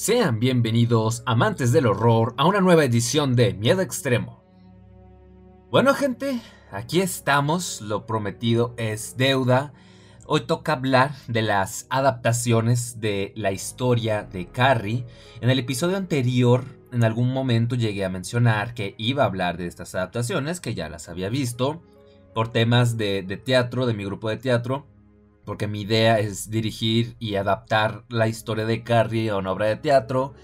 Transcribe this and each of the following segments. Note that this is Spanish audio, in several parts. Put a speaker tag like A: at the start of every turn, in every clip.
A: Sean bienvenidos, amantes del horror, a una nueva edición de Miedo Extremo. Bueno gente, aquí estamos, lo prometido es deuda. Hoy toca hablar de las adaptaciones de la historia de Carrie. En el episodio anterior, en algún momento llegué a mencionar que iba a hablar de estas adaptaciones, que ya las había visto, por temas de, teatro, de mi grupo de teatro porque mi idea es dirigir y adaptar la historia de Carrie a una obra de teatro,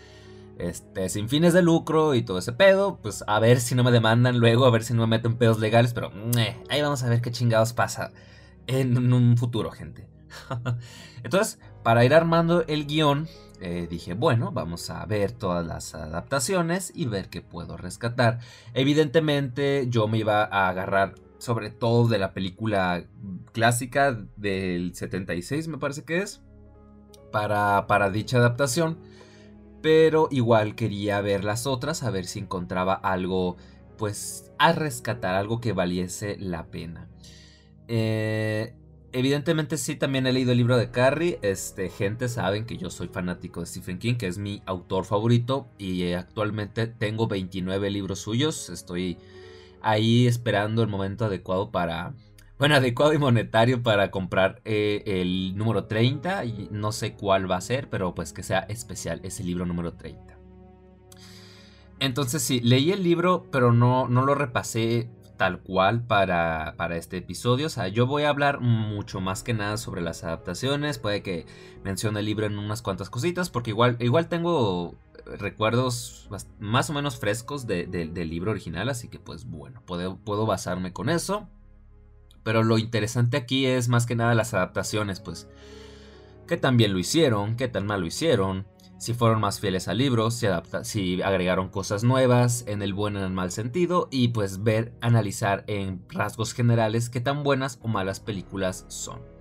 A: este, sin fines de lucro y todo ese pedo, pues a ver si no me demandan luego, a ver si no me meten pedos legales, pero ahí vamos a ver qué chingados pasa en un futuro, gente. Entonces, para ir armando el guion, eh, dije, bueno, vamos a ver todas las adaptaciones y ver qué puedo rescatar. Evidentemente, yo me iba a agarrar sobre todo de la película clásica del 76, me parece que es, para, para dicha adaptación. Pero igual quería ver las otras, a ver si encontraba algo, pues, a rescatar, algo que valiese la pena. Eh, evidentemente sí, también he leído el libro de Carrie. Este, gente saben que yo soy fanático de Stephen King, que es mi autor favorito. Y actualmente tengo 29 libros suyos. Estoy ahí esperando el momento adecuado para, bueno, adecuado y monetario para comprar eh, el número 30. Y no sé cuál va a ser, pero pues que sea especial ese libro número 30. Entonces sí, leí el libro, pero no, no lo repasé tal cual para, para, este episodio. O sea, yo voy a hablar mucho más que nada sobre las adaptaciones. Puede que mencione el libro en unas cuantas cositas, porque igual, igual tengo recuerdos más o menos frescos del libro original, así que pues bueno, puedo, puedo basarme con eso. Pero lo interesante aquí es más que nada las adaptaciones, pues. Qué tan bien lo hicieron, qué tan mal lo hicieron, si fueron más fieles al libro, si, si agregaron cosas nuevas en el buen o en el mal sentido y pues ver, analizar en rasgos generales qué tan buenas o malas películas son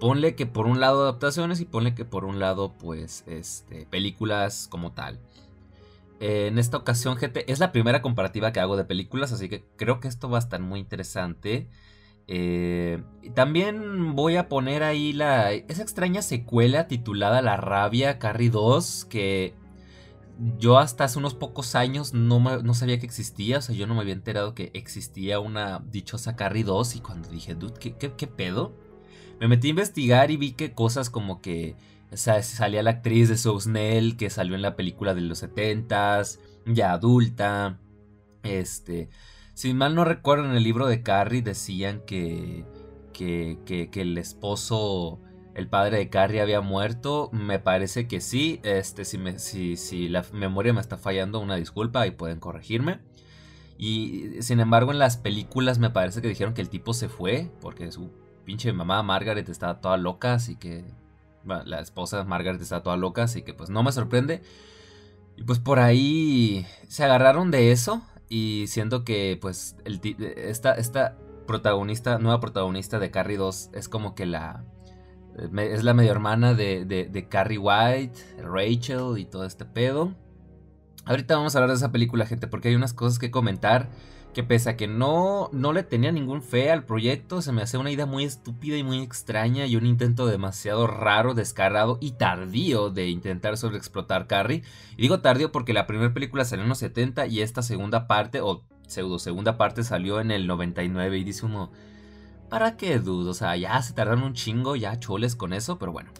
A: ponle que por un lado adaptaciones y ponle que por un lado pues este, películas como tal. en esta ocasión, gente, es la primera comparativa que hago de películas, así que creo que esto va a estar muy interesante. Eh, también voy a poner ahí la esa extraña secuela titulada La Rabia Carrie 2 que yo hasta hace unos pocos años no, no, sabía que existía, o sea, yo no me había enterado que existía una dichosa Carrie 2 y cuando dije, dude, ¿qué, qué, qué pedo? Me metí a investigar y vi que cosas como que o sea, salía la actriz de Snell que salió en la película de los 70s, ya adulta. Este, si mal no recuerdo, en el libro de Carrie decían que, que, que, el esposo, el padre de Carrie había muerto. Me parece que sí. Este, si, me, si, si la memoria me está fallando, una disculpa y pueden corregirme. Y sin embargo, en las películas me parece que dijeron que el tipo se fue porque su pinche mamá Margaret está toda loca, así que... la esposa Margaret está toda loca, así que pues no me sorprende. Y pues por ahí se agarraron de eso y siento que pues esta, esta protagonista, nueva protagonista de Carrie 2 es como que la... Es la medio hermana de, de, de Carrie White, Rachel y todo este pedo. Ahorita vamos a hablar de esa película, gente, porque hay unas cosas que comentar que pese a que no, no le tenía ningún fe al proyecto, se me hacía una idea muy estúpida y muy extraña y un intento demasiado raro, descarado y tardío de intentar sobreexplotar Carrie. Y digo tardío porque la primera película salió en los 70 y esta segunda parte, o pseudo segunda parte, salió en el 99 y dice uno, ¿para qué dudo? O sea, ya se tardaron un chingo, ya choles con eso, pero bueno.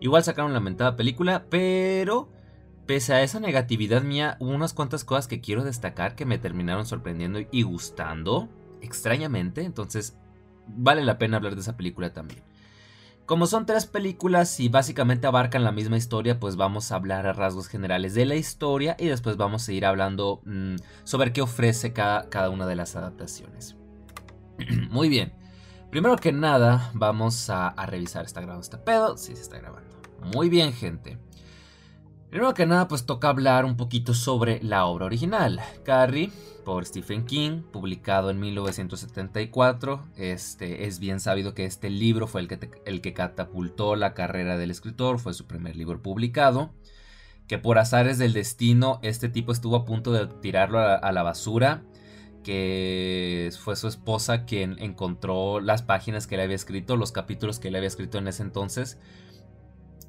A: Igual sacaron la mentada película, pero Pese a esa negatividad mía, unas cuantas cosas que quiero destacar que me terminaron sorprendiendo y gustando, extrañamente, entonces vale la pena hablar de esa película también. Como son tres películas y básicamente abarcan la misma historia, pues vamos a hablar a rasgos generales de la historia y después vamos a ir hablando mm, sobre qué ofrece cada, cada una de las adaptaciones. Muy bien. Primero que nada, vamos a, a revisar. ¿Está grabando este pedo? Sí, se está grabando. Muy bien, gente. Primero que nada, pues toca hablar un poquito sobre la obra original. Carrie, por Stephen King, publicado en 1974. Este, es bien sabido que este libro fue el que, el que catapultó la carrera del escritor, fue su primer libro publicado. Que por azares del destino, este tipo estuvo a punto de tirarlo a la basura. Que fue su esposa quien encontró las páginas que le había escrito, los capítulos que le había escrito en ese entonces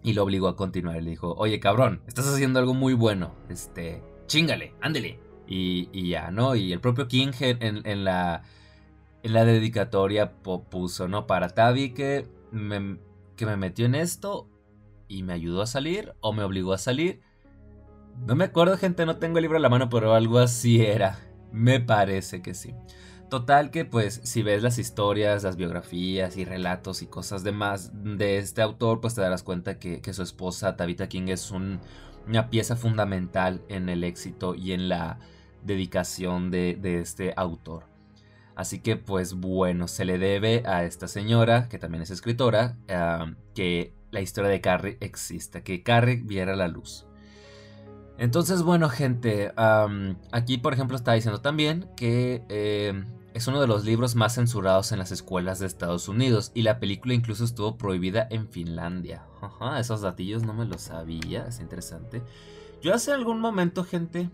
A: Y lo obligó a continuar. Le dijo, oye cabrón, estás haciendo algo muy bueno. Este, chingale, ándele. Y, ya, ¿no? Y el propio King en, la, en la dedicatoria puso, ¿no? Para Tavi que me, que me metió en esto y me ayudó a salir o me obligó a salir. No me acuerdo, gente, no tengo el libro a la mano, pero algo así era. Me parece que sí. Total que pues si ves las historias, las biografías y relatos y cosas demás de este autor, pues te darás cuenta que, su esposa Tabitha King es una pieza fundamental en el éxito y en la dedicación de, este autor. Así que pues bueno, se le debe a esta señora, que también es escritora, que la historia de Carrie exista, que Carrie viera la luz. Entonces bueno gente, aquí por ejemplo está diciendo también que eh, es uno de los libros más censurados en las escuelas de Estados Unidos y la película incluso estuvo prohibida en Finlandia. esos datillos no me los sabía, es interesante. Yo hace algún momento gente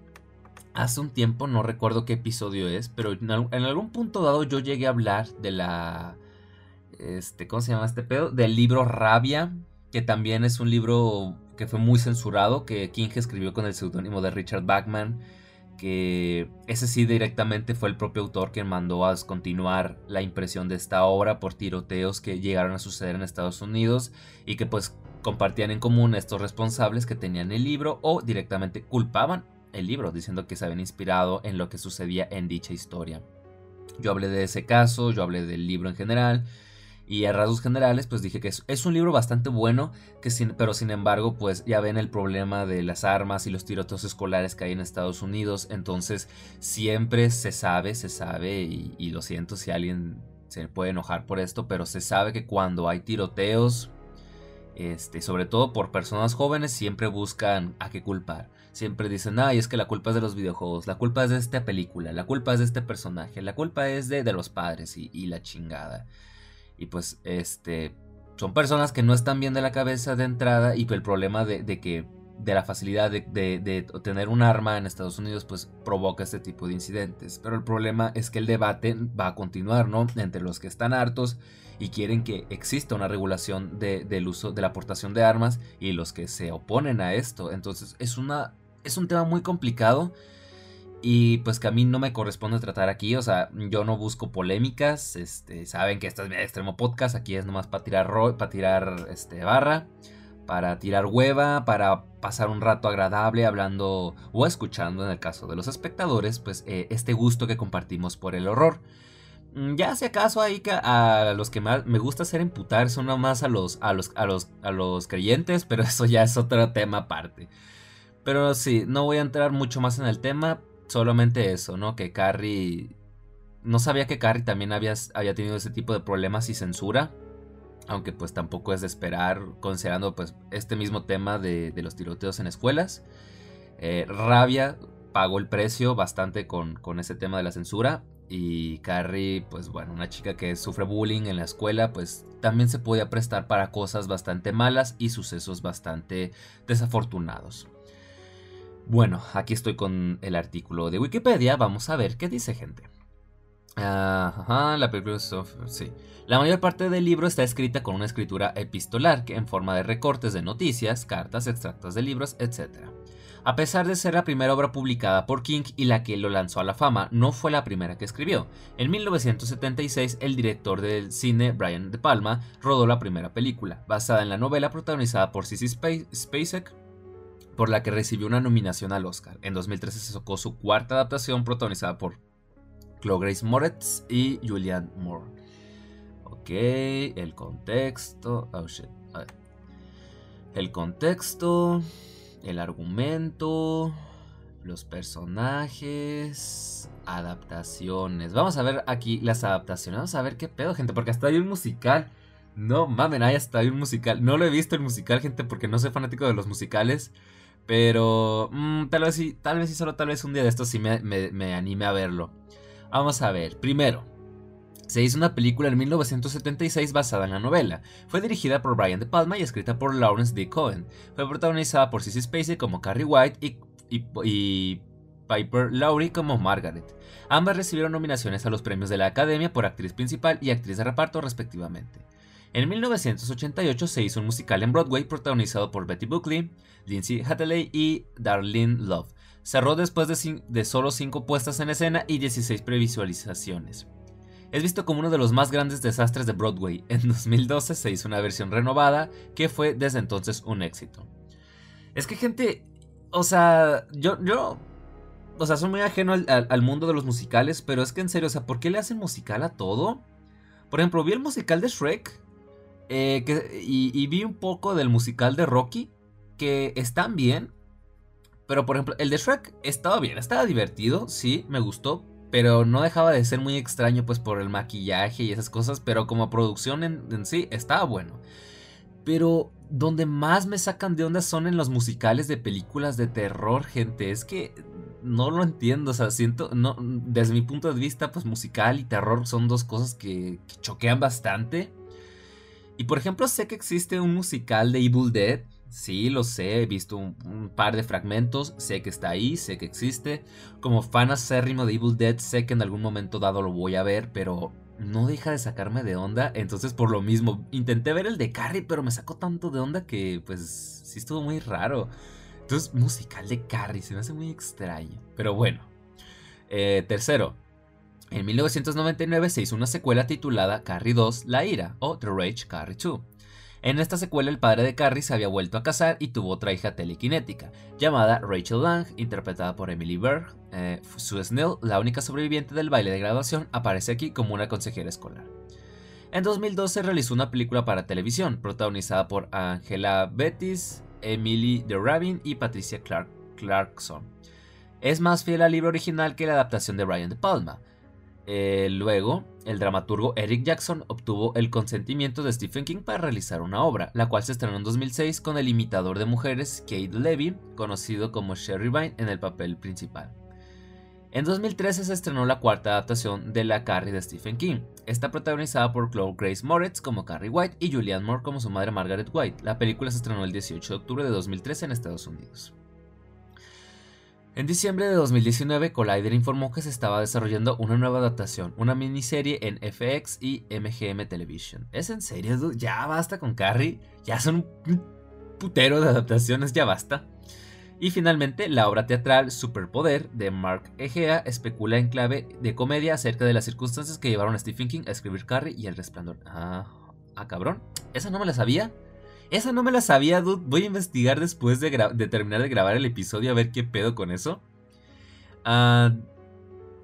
A: hace un tiempo, no recuerdo qué episodio es, pero en, algún punto dado yo llegué a hablar de la... Este, ¿Cómo se llama este pedo? Del libro Rabia, que también es un libro que fue muy censurado, que King escribió con el seudónimo de Richard Bachman, que ese sí directamente fue el propio autor quien mandó a descontinuar la impresión de esta obra por tiroteos que llegaron a suceder en Estados Unidos y que pues compartían en común estos responsables que tenían el libro o directamente culpaban el libro, diciendo que se habían inspirado en lo que sucedía en dicha historia. Yo hablé de ese caso, yo hablé del libro en general, y a rasgos generales, pues dije que es, un libro bastante bueno, que pero sin embargo, pues ya ven el problema de las armas y los tiroteos escolares que hay en Estados Unidos. Entonces, siempre se sabe, se sabe, y, lo siento si alguien se puede enojar por esto, pero se sabe que cuando hay tiroteos, este, sobre todo por personas jóvenes, siempre buscan a qué culpar. Siempre dicen, ay, es que la culpa es de los videojuegos, la culpa es de esta película, la culpa es de este personaje, la culpa es de, de los padres y, la chingada. Y pues, este, son personas que no están bien de la cabeza de entrada y el problema de, que de la facilidad de, de, tener un arma en Estados Unidos pues provoca este tipo de incidentes. Pero el problema es que el debate va a continuar, ¿no? Entre los que están hartos y quieren que exista una regulación del uso de la aportación de armas y los que se oponen a esto. Entonces es, una, es un tema muy complicado y pues que a mí no me corresponde tratar aquí, o sea, yo no busco polémicas, este, saben que este es mi extremo podcast, aquí es nomás para tirar, para tirar este, barra, para tirar hueva, para pasar un rato agradable hablando o escuchando en el caso de los espectadores, pues eh, este gusto que compartimos por el horror. Mm, ya si acaso ahí a los que me gusta hacer emputar son nomás a los, a los, a los, a los creyentes, pero eso ya es otro tema aparte. Pero sí, no voy a entrar mucho más en el tema, solamente eso, ¿no? Que Carrie... No sabía que Carrie también había, tenido ese tipo de problemas y censura. Aunque pues tampoco es de esperar, considerando pues este mismo tema de, los tiroteos en escuelas. Eh, Rabia pagó el precio bastante con, con ese tema de la censura. Y Carrie, pues bueno, una chica que sufre bullying en la escuela, pues también se podía prestar para cosas bastante malas y sucesos bastante desafortunados. Bueno, aquí estoy con el artículo de Wikipedia, vamos a ver qué dice gente. Ajá, la película sí. La mayor parte del libro está escrita con una escritura epistolar, que en forma de recortes de noticias, cartas, extractos de libros, etc. A pesar de ser la primera obra publicada por King y la que lo lanzó a la fama, no fue la primera que escribió. En 1976, el director del cine Brian De Palma rodó la primera película, basada en la novela protagonizada por Sissy Spacek, por la que recibió una nominación al Oscar. En 2013 se sacó su cuarta adaptación protagonizada por Chloe Grace Moretz y Julianne Moore. Ok, el contexto. Oh shit. El contexto el argumento, los personajes, adaptaciones. Vamos a ver aquí las adaptaciones. Vamos a ver qué pedo, gente, porque hasta hay un musical. No mamen, ahí hasta hay un musical. No lo he visto el musical, gente, porque no soy fanático de los musicales. Pero mm, tal vez sí, tal vez sí, solo tal vez un día de estos sí me, me anime a verlo. Vamos a ver, primero, se hizo una película en 1976 basada en la novela. Fue dirigida por Brian De Palma y escrita por Lawrence D. Cohen. Fue protagonizada por Sissy Spacey como Carrie White y, Piper Lowry como Margaret. Ambas recibieron nominaciones a los premios de la Academia por actriz principal y actriz de reparto respectivamente. En 1988 se hizo un musical en Broadway protagonizado por Betty Buckley, Lindsay Hathaway y Darlene Love. Cerró después de, de solo 5 puestas en escena y 16 previsualizaciones. Es visto como uno de los más grandes desastres de Broadway. En 2012 se hizo una versión renovada que fue desde entonces un éxito. Es que gente, o sea, yo, yo, o sea, soy muy ajeno al, mundo de los musicales, pero es que en serio, o sea, ¿por qué le hacen musical a todo? Por ejemplo, vi el musical de Shrek eh, y, vi un poco del musical de Rocky, que están bien, pero por ejemplo, el de Shrek estaba bien, estaba divertido, sí, me gustó, pero no dejaba de ser muy extraño pues por el maquillaje y esas cosas, pero como producción en, sí estaba bueno. Pero donde más me sacan de onda son en los musicales de películas de terror, gente. Es que no lo entiendo, o sea, siento, no, desde mi punto de vista, pues musical y terror son dos cosas que, que choquean bastante. Y por ejemplo, sé que existe un musical de Evil Dead, Sí, lo sé, he visto un, par de fragmentos, sé que está ahí, sé que existe. Como fan acérrimo de Evil Dead, sé que en algún momento dado lo voy a ver, pero no deja de sacarme de onda. Entonces, por lo mismo, intenté ver el de Carrie, pero me sacó tanto de onda que, pues, sí estuvo muy raro. Entonces, musical de Carrie, se me hace muy extraño. Pero bueno. Eh, tercero, en 1999 se hizo una secuela titulada Carrie 2, La Ira, o The Rage Carrie 2 en esta secuela, el padre de Carrie se había vuelto a casar y tuvo otra hija telequinética, llamada Rachel Lang, interpretada por Emily Berg. Eh, Sue Snell, la única sobreviviente del baile de graduación, aparece aquí como una consejera escolar. En 2012 realizó una película para televisión, protagonizada por Angela Bettis, Emily de Rabin y Patricia Clarkson. Es más fiel al libro original que la adaptación de Brian De Palma. Eh, luego, el dramaturgo Eric Jackson obtuvo el consentimiento de Stephen King para realizar una obra, la cual se estrenó en 2006 con el imitador de mujeres Kate Levy, conocido como Sherry Vine, en el papel principal. En 2013 se estrenó la cuarta adaptación de La Carrie de Stephen King. Está protagonizada por Chloe Grace Moretz como Carrie White y Julianne Moore como su madre Margaret White. La película se estrenó el 18 de octubre de 2013 en Estados Unidos. En diciembre de 2019, Collider informó que se estaba desarrollando una nueva adaptación, una miniserie en FX y MGM Television. ¿Es en serio? Ya basta con Carrie. Ya son un putero de adaptaciones, ya basta. Y finalmente, la obra teatral Superpoder de Mark Egea especula en clave de comedia acerca de las circunstancias que llevaron a Stephen King a escribir Carrie y El Resplandor. Ah, ah cabrón. ¿Esa no me la sabía? Esa no me la sabía, dude. Voy a investigar después de, terminar de grabar el episodio a ver qué pedo con eso. Ah,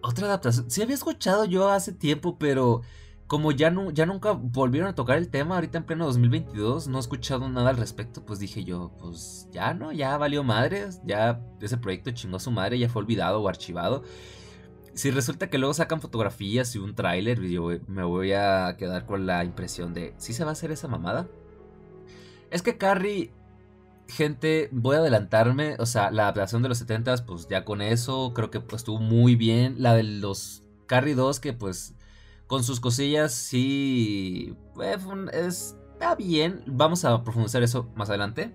A: otra adaptación. Sí había escuchado yo hace tiempo, pero como ya, nunca volvieron a tocar el tema, ahorita en pleno 2022, no he escuchado nada al respecto, pues dije yo, pues ya no, ya valió madres, ya ese proyecto chingó a su madre, ya fue olvidado o archivado. Si resulta que luego sacan fotografías y un tráiler, me voy a quedar con la impresión de, ¿sí se va a hacer esa mamada? Es que Carrie, gente, voy a adelantarme. O sea, la adaptación de los 70 pues ya con eso, creo que pues, estuvo muy bien. La de los Carrie 2, que pues con sus cosillas sí. Eh, está bien. Vamos a profundizar eso más adelante.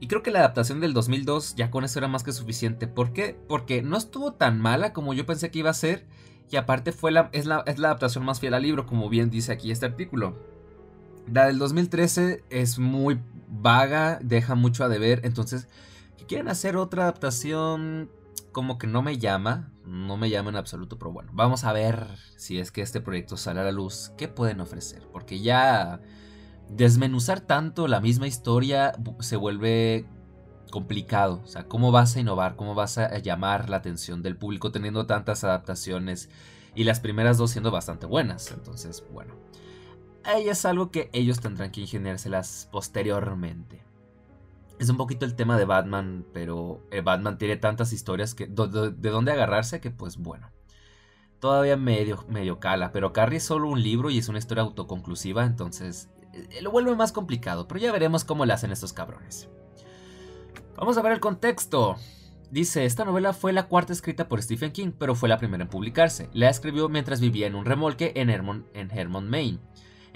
A: Y creo que la adaptación del 2002 ya con eso era más que suficiente. ¿Por qué? Porque no estuvo tan mala como yo pensé que iba a ser. Y aparte fue la, es, la, es la adaptación más fiel al libro, como bien dice aquí este artículo. La del 2013 es muy vaga, deja mucho a deber, entonces, si quieren hacer otra adaptación, como que no me llama, no me llama en absoluto, pero bueno, vamos a ver si es que este proyecto sale a la luz, qué pueden ofrecer, porque ya desmenuzar tanto la misma historia se vuelve complicado, o sea, ¿cómo vas a innovar? ¿Cómo vas a llamar la atención del público teniendo tantas adaptaciones y las primeras dos siendo bastante buenas? Entonces, bueno ahí es algo que ellos tendrán que ingeniárselas posteriormente. Es un poquito el tema de Batman, pero el Batman tiene tantas historias que de, dónde agarrarse que pues bueno. Todavía medio, medio cala, pero Carrie es solo un libro y es una historia autoconclusiva, entonces eh, lo vuelve más complicado, pero ya veremos cómo le hacen estos cabrones. Vamos a ver el contexto. Dice, esta novela fue la cuarta escrita por Stephen King, pero fue la primera en publicarse. La escribió mientras vivía en un remolque en Hermon, en Hermon, Maine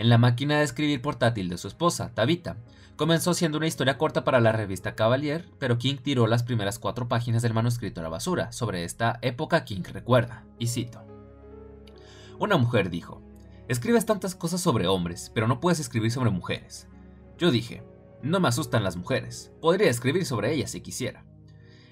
A: en la máquina de escribir portátil de su esposa, Tabitha. Comenzó siendo una historia corta para la revista Cavalier, pero King tiró las primeras cuatro páginas del manuscrito a la basura. Sobre esta época King recuerda, y cito. Una mujer dijo, Escribes tantas cosas sobre hombres, pero no puedes escribir sobre mujeres. Yo dije, no me asustan las mujeres, podría escribir sobre ellas si quisiera.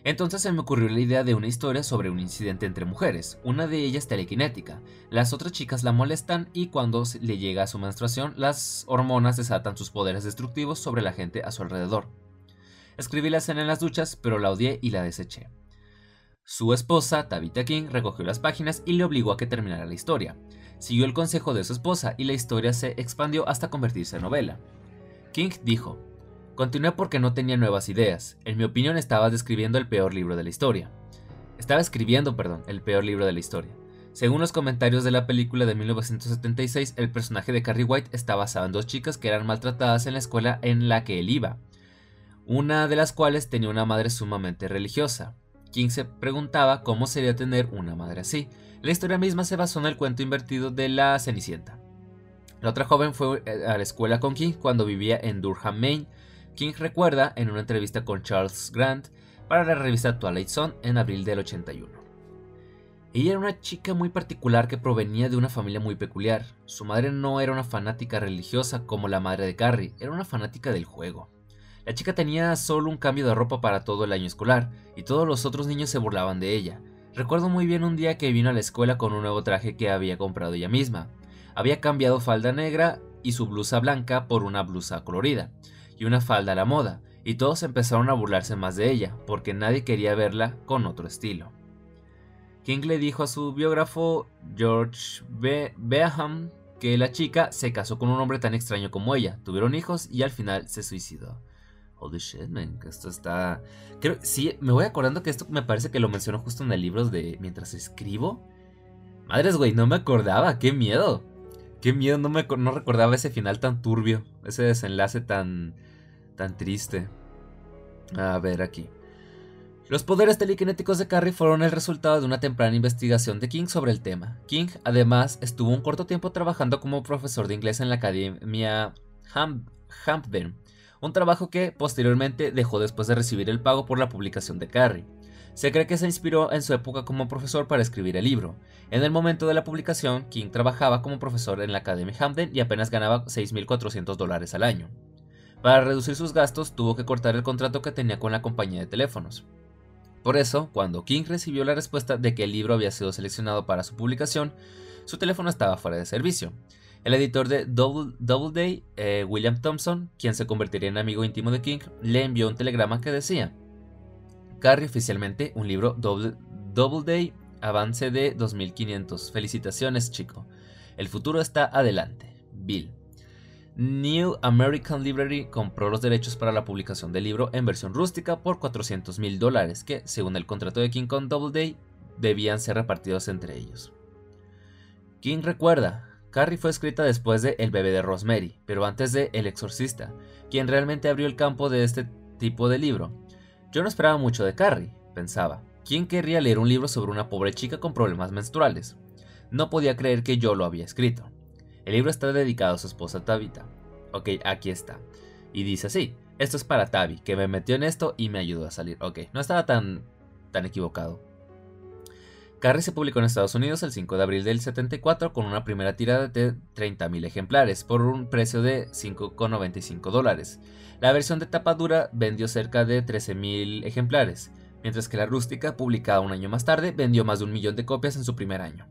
A: Entonces se me ocurrió la idea de una historia sobre un incidente entre mujeres, una de ellas telequinética, las otras chicas la molestan y cuando le llega su menstruación, las hormonas desatan sus poderes destructivos sobre la gente a su alrededor. Escribí la escena en las duchas, pero la odié y la deseché. Su esposa, Tabitha King, recogió las páginas y le obligó a que terminara la historia. Siguió el consejo de su esposa y la historia se expandió hasta convertirse en novela. King dijo, Continué porque no tenía nuevas ideas. En mi opinión estaba describiendo el peor libro de la historia. Estaba escribiendo, perdón, el peor libro de la historia. Según los comentarios de la película de 1976, el personaje de Carrie White está basado en dos chicas que eran maltratadas en la escuela en la que él iba una de las cuales tenía una madre sumamente religiosa. King se preguntaba cómo sería tener una madre así. La historia misma se basó en el cuento invertido de la Cenicienta. La otra joven fue eh, a la escuela con King cuando vivía en Durham, Maine. King recuerda en una entrevista con Charles Grant para la revista Twilight Zone en abril del 81. Ella era una chica muy particular que provenía de una familia muy peculiar. Su madre no era una fanática religiosa como la madre de Carrie, era una fanática del juego. La chica tenía solo un cambio de ropa para todo el año escolar, y todos los otros niños se burlaban de ella. Recuerdo muy bien un día que vino a la escuela con un nuevo traje que había comprado ella misma. Había cambiado falda negra y su blusa blanca por una blusa colorida, y una falda a la moda, y todos empezaron a burlarse más de ella, porque nadie quería verla con otro estilo. King le dijo a su biógrafo George Beham que la chica se casó con un hombre tan extraño como ella, tuvieron hijos y al final se suicidó. Holy shit, man, esto está... Creo, sí, me voy acordando que esto me parece que lo menciono justo en el libro de Mientras escribo. Madres, güey, no me acordaba, qué miedo. Qué miedo, no, me, no recordaba ese final tan turbio, ese desenlace tan, tan triste. A ver aquí. Los poderes telequinéticos de Carrie fueron el resultado de una temprana investigación de King sobre el tema. King, además, estuvo un corto tiempo trabajando como profesor de inglés en la Academia Hampden un trabajo que posteriormente dejó después de recibir el pago por la publicación de Carrie. Se cree que se inspiró en su época como profesor para escribir el libro. En el momento de la publicación, King trabajaba como profesor en la Academia Hamden y apenas ganaba 6.400 dólares al año. Para reducir sus gastos, tuvo que cortar el contrato que tenía con la compañía de teléfonos. Por eso, cuando King recibió la respuesta de que el libro había sido seleccionado para su publicación, su teléfono estaba fuera de servicio. El editor de Doubleday, eh, William Thompson, quien se convertiría en amigo íntimo de King, le envió un telegrama que decía: Carrie oficialmente un libro Doubleday, avance de 2500. Felicitaciones, chico. El futuro está adelante. Bill. New American Library compró los derechos para la publicación del libro en versión rústica por 400 mil dólares, que, según el contrato de King con Doubleday, debían ser repartidos entre ellos. King recuerda, Carrie fue escrita después de El bebé de Rosemary, pero antes de El exorcista, quien realmente abrió el campo de este tipo de libro. Yo no esperaba mucho de Carrie, pensaba. ¿Quién querría leer un libro sobre una pobre chica con problemas menstruales? No podía creer que yo lo había escrito. El libro está dedicado a su esposa Tabitha. Ok, aquí está. Y dice así, esto es para Tabi, que me metió en esto y me ayudó a salir. Ok, no estaba tan, tan equivocado. Carrie se publicó en Estados Unidos el 5 de abril del 74 con una primera tirada de 30.000 ejemplares por un precio de 5,95 dólares. La versión de tapa dura vendió cerca de 13.000 ejemplares, mientras que la rústica, publicada un año más tarde, vendió más de un millón de copias en su primer año.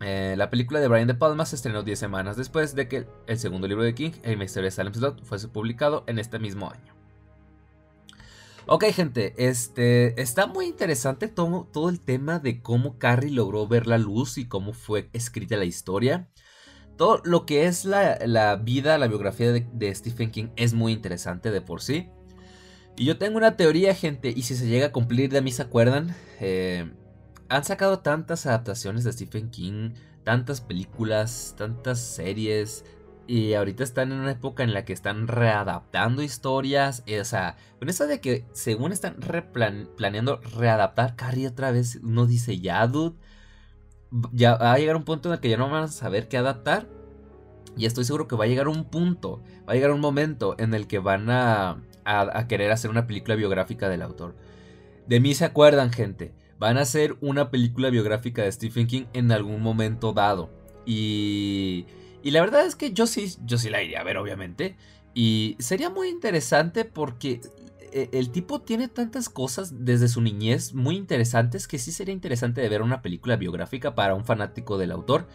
A: Eh, la película de Brian De Palma se estrenó 10 semanas después de que el segundo libro de King, El misterio de Salem Slot, fuese publicado en este mismo año. Ok, gente, este está muy interesante todo, todo, el tema de cómo Carrie logró ver la luz y cómo fue escrita la historia. Todo lo que es la, vida, la biografía de, Stephen King es muy interesante de por sí. Y yo tengo una teoría, gente, y si se llega a cumplir de mí se acuerdan, eh, han sacado tantas adaptaciones de Stephen King, tantas películas, tantas series, y ahorita están en una época en la que están readaptando historias. O sea, con eso de que según están planeando readaptar Carrie otra vez, uno dice, ya, dude. Ya va a llegar un punto en el que ya no van a saber qué adaptar. Y estoy seguro que va a llegar un punto, va a llegar un momento en el que van a querer hacer una película biográfica del autor. De mí se acuerdan, gente. Van a hacer una película biográfica de Stephen King en algún momento dado Y, y la verdad es que yo sí, yo sí la iría a ver, obviamente. Y sería muy interesante porque e, el tipo tiene tantas cosas desde su niñez muy interesantes que sí sería interesante de ver una película biográfica para un fanático del autor.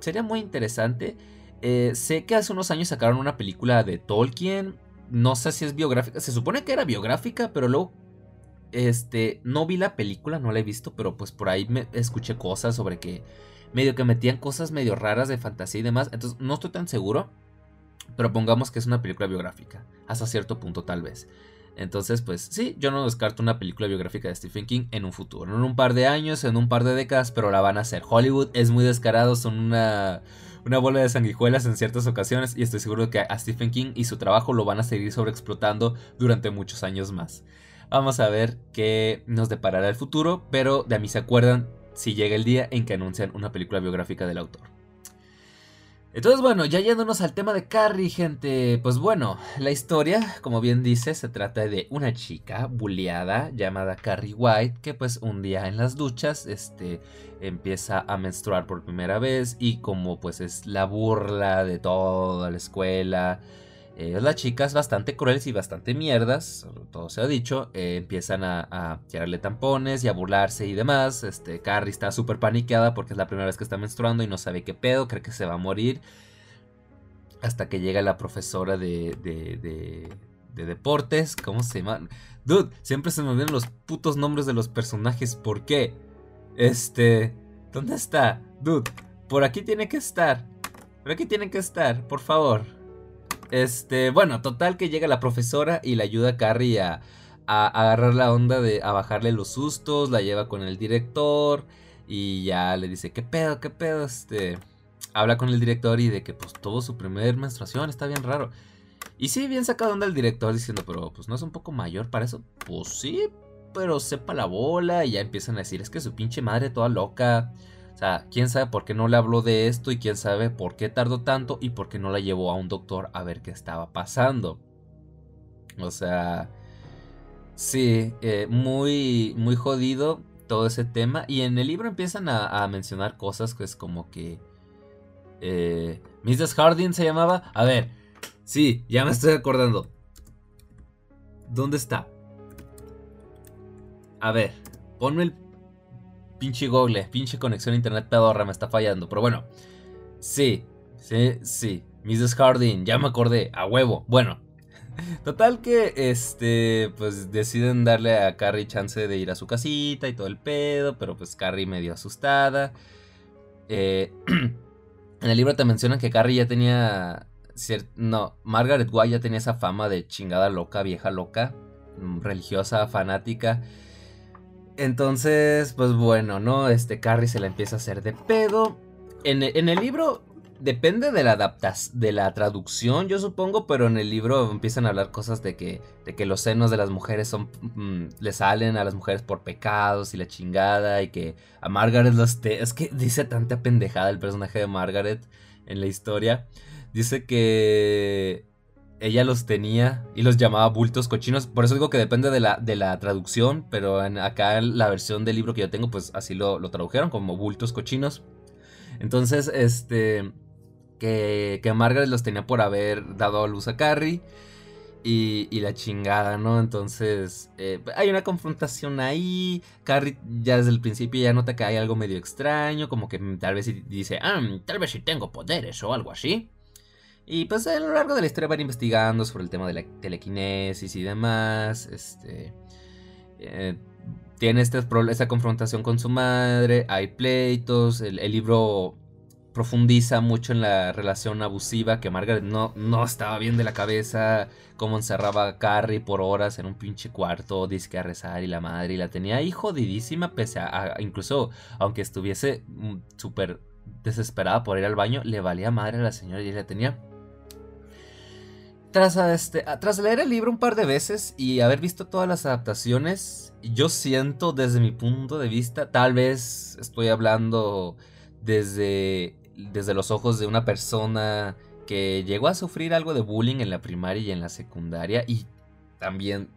A: Sería muy interesante. Eh, sé que hace unos años sacaron una película de Tolkien. No sé si es biográfica. Se supone que era biográfica, pero luego. Este. No vi la película, no la he visto. Pero pues por ahí me escuché cosas sobre que. Medio que metían cosas medio raras de fantasía y demás. Entonces no estoy tan seguro. Pero pongamos que es una película biográfica. Hasta cierto punto, tal vez. Entonces, pues sí, yo no descarto una película biográfica de Stephen King en un futuro. En un par de años, en un par de décadas, pero la van a hacer. Hollywood es muy descarado, son una una bola de sanguijuelas en ciertas ocasiones y estoy seguro que a Stephen King y su trabajo lo van a seguir sobreexplotando durante muchos años más. Vamos a ver qué nos deparará el futuro, pero de a mí se acuerdan si llega el día en que anuncian una película biográfica del autor. Entonces, bueno, ya yéndonos al tema de Carrie, gente. Pues bueno, la historia, como bien dice, se trata de una chica bulleada llamada Carrie White, que pues un día en las duchas, este, empieza a menstruar por primera vez y como pues es la burla de toda la escuela, eh, las chicas bastante crueles y bastante mierdas, todo se ha dicho, eh, empiezan a, tirarle tampones y a burlarse y demás. Este, Carrie está súper paniqueada porque es la primera vez que está menstruando y no sabe qué pedo, cree que se va a morir. Hasta que llega la profesora de, de deportes, ¿cómo se llama? Dude, siempre se me olvidan los putos nombres de los personajes, ¿por qué? Este, ¿dónde está? Dude, por aquí tiene que estar. Por aquí tiene que estar, por favor. Este, bueno, total que llega la profesora y le ayuda a Carrie a, agarrar la onda de a bajarle los sustos, la lleva con el director y ya le dice, ¿qué pedo? ¿Qué pedo? Este, habla con el director y de que pues tuvo su primer menstruación, está bien raro. Y sí, bien sacado onda el director diciendo, pero pues no es un poco mayor para eso. Pues sí, pero sepa la bola y ya empiezan a decir, es que su pinche madre toda loca. O sea, quién sabe por qué no le habló de esto y quién sabe por qué tardó tanto y por qué no la llevó a un doctor a ver qué estaba pasando. O sea, sí, eh, muy, muy jodido todo ese tema. Y en el libro empiezan a, mencionar cosas que es como que... Eh, Mrs. Harding se llamaba. A ver, sí, ya me estoy acordando. ¿Dónde está? A ver, ponme el Pinche Google, pinche conexión a internet pedorra, me está fallando. Pero bueno, sí, sí, sí. Mrs. Harding, ya me acordé, a huevo. Bueno, total que este, pues deciden darle a Carrie chance de ir a su casita y todo el pedo, pero pues Carrie medio asustada. Eh, en el libro te mencionan que Carrie ya tenía. No, Margaret White ya tenía esa fama de chingada loca, vieja loca, mm, religiosa, fanática. Entonces, pues bueno, ¿no? Este Carrie se la empieza a hacer de pedo. En, el libro depende de la adaptación, de la traducción, yo supongo, pero en el libro empiezan a hablar cosas de que, de que los senos de las mujeres son, mm, le salen a las mujeres por pecados y la chingada y que a Margaret los te... Es que dice tanta pendejada el personaje de Margaret en la historia. Dice que ella los tenía y los llamaba bultos cochinos. Por eso digo que depende de la, de la traducción, pero en, acá en la versión del libro que yo tengo, pues así lo, tradujeron como bultos cochinos. Entonces, este, que, que Margaret los tenía por haber dado a luz a Carrie. Y, y, la chingada, ¿no? Entonces eh, hay una confrontación ahí. Carrie ya desde el principio ya nota que hay algo medio extraño, como que tal vez dice, ah, tal vez si tengo poderes o algo así. Y pues a lo largo de la historia van investigando sobre el tema de la telequinesis y demás. Este. Eh, tiene este, esta confrontación con su madre. Hay pleitos. El, libro profundiza mucho en la relación abusiva que Margaret no, no estaba bien de la cabeza. Cómo encerraba a Carrie por horas en un pinche cuarto, disque a rezar y la madre. Y la tenía ahí jodidísima, pese a, incluso, aunque estuviese mm, súper desesperada por ir al baño, le valía madre a la señora y ella tenía tras, este, tras leer el libro un par de veces y haber visto todas las adaptaciones, yo siento desde mi punto de vista, tal vez estoy hablando desde, desde los ojos de una persona que llegó a sufrir algo de bullying en la primaria y en la secundaria y también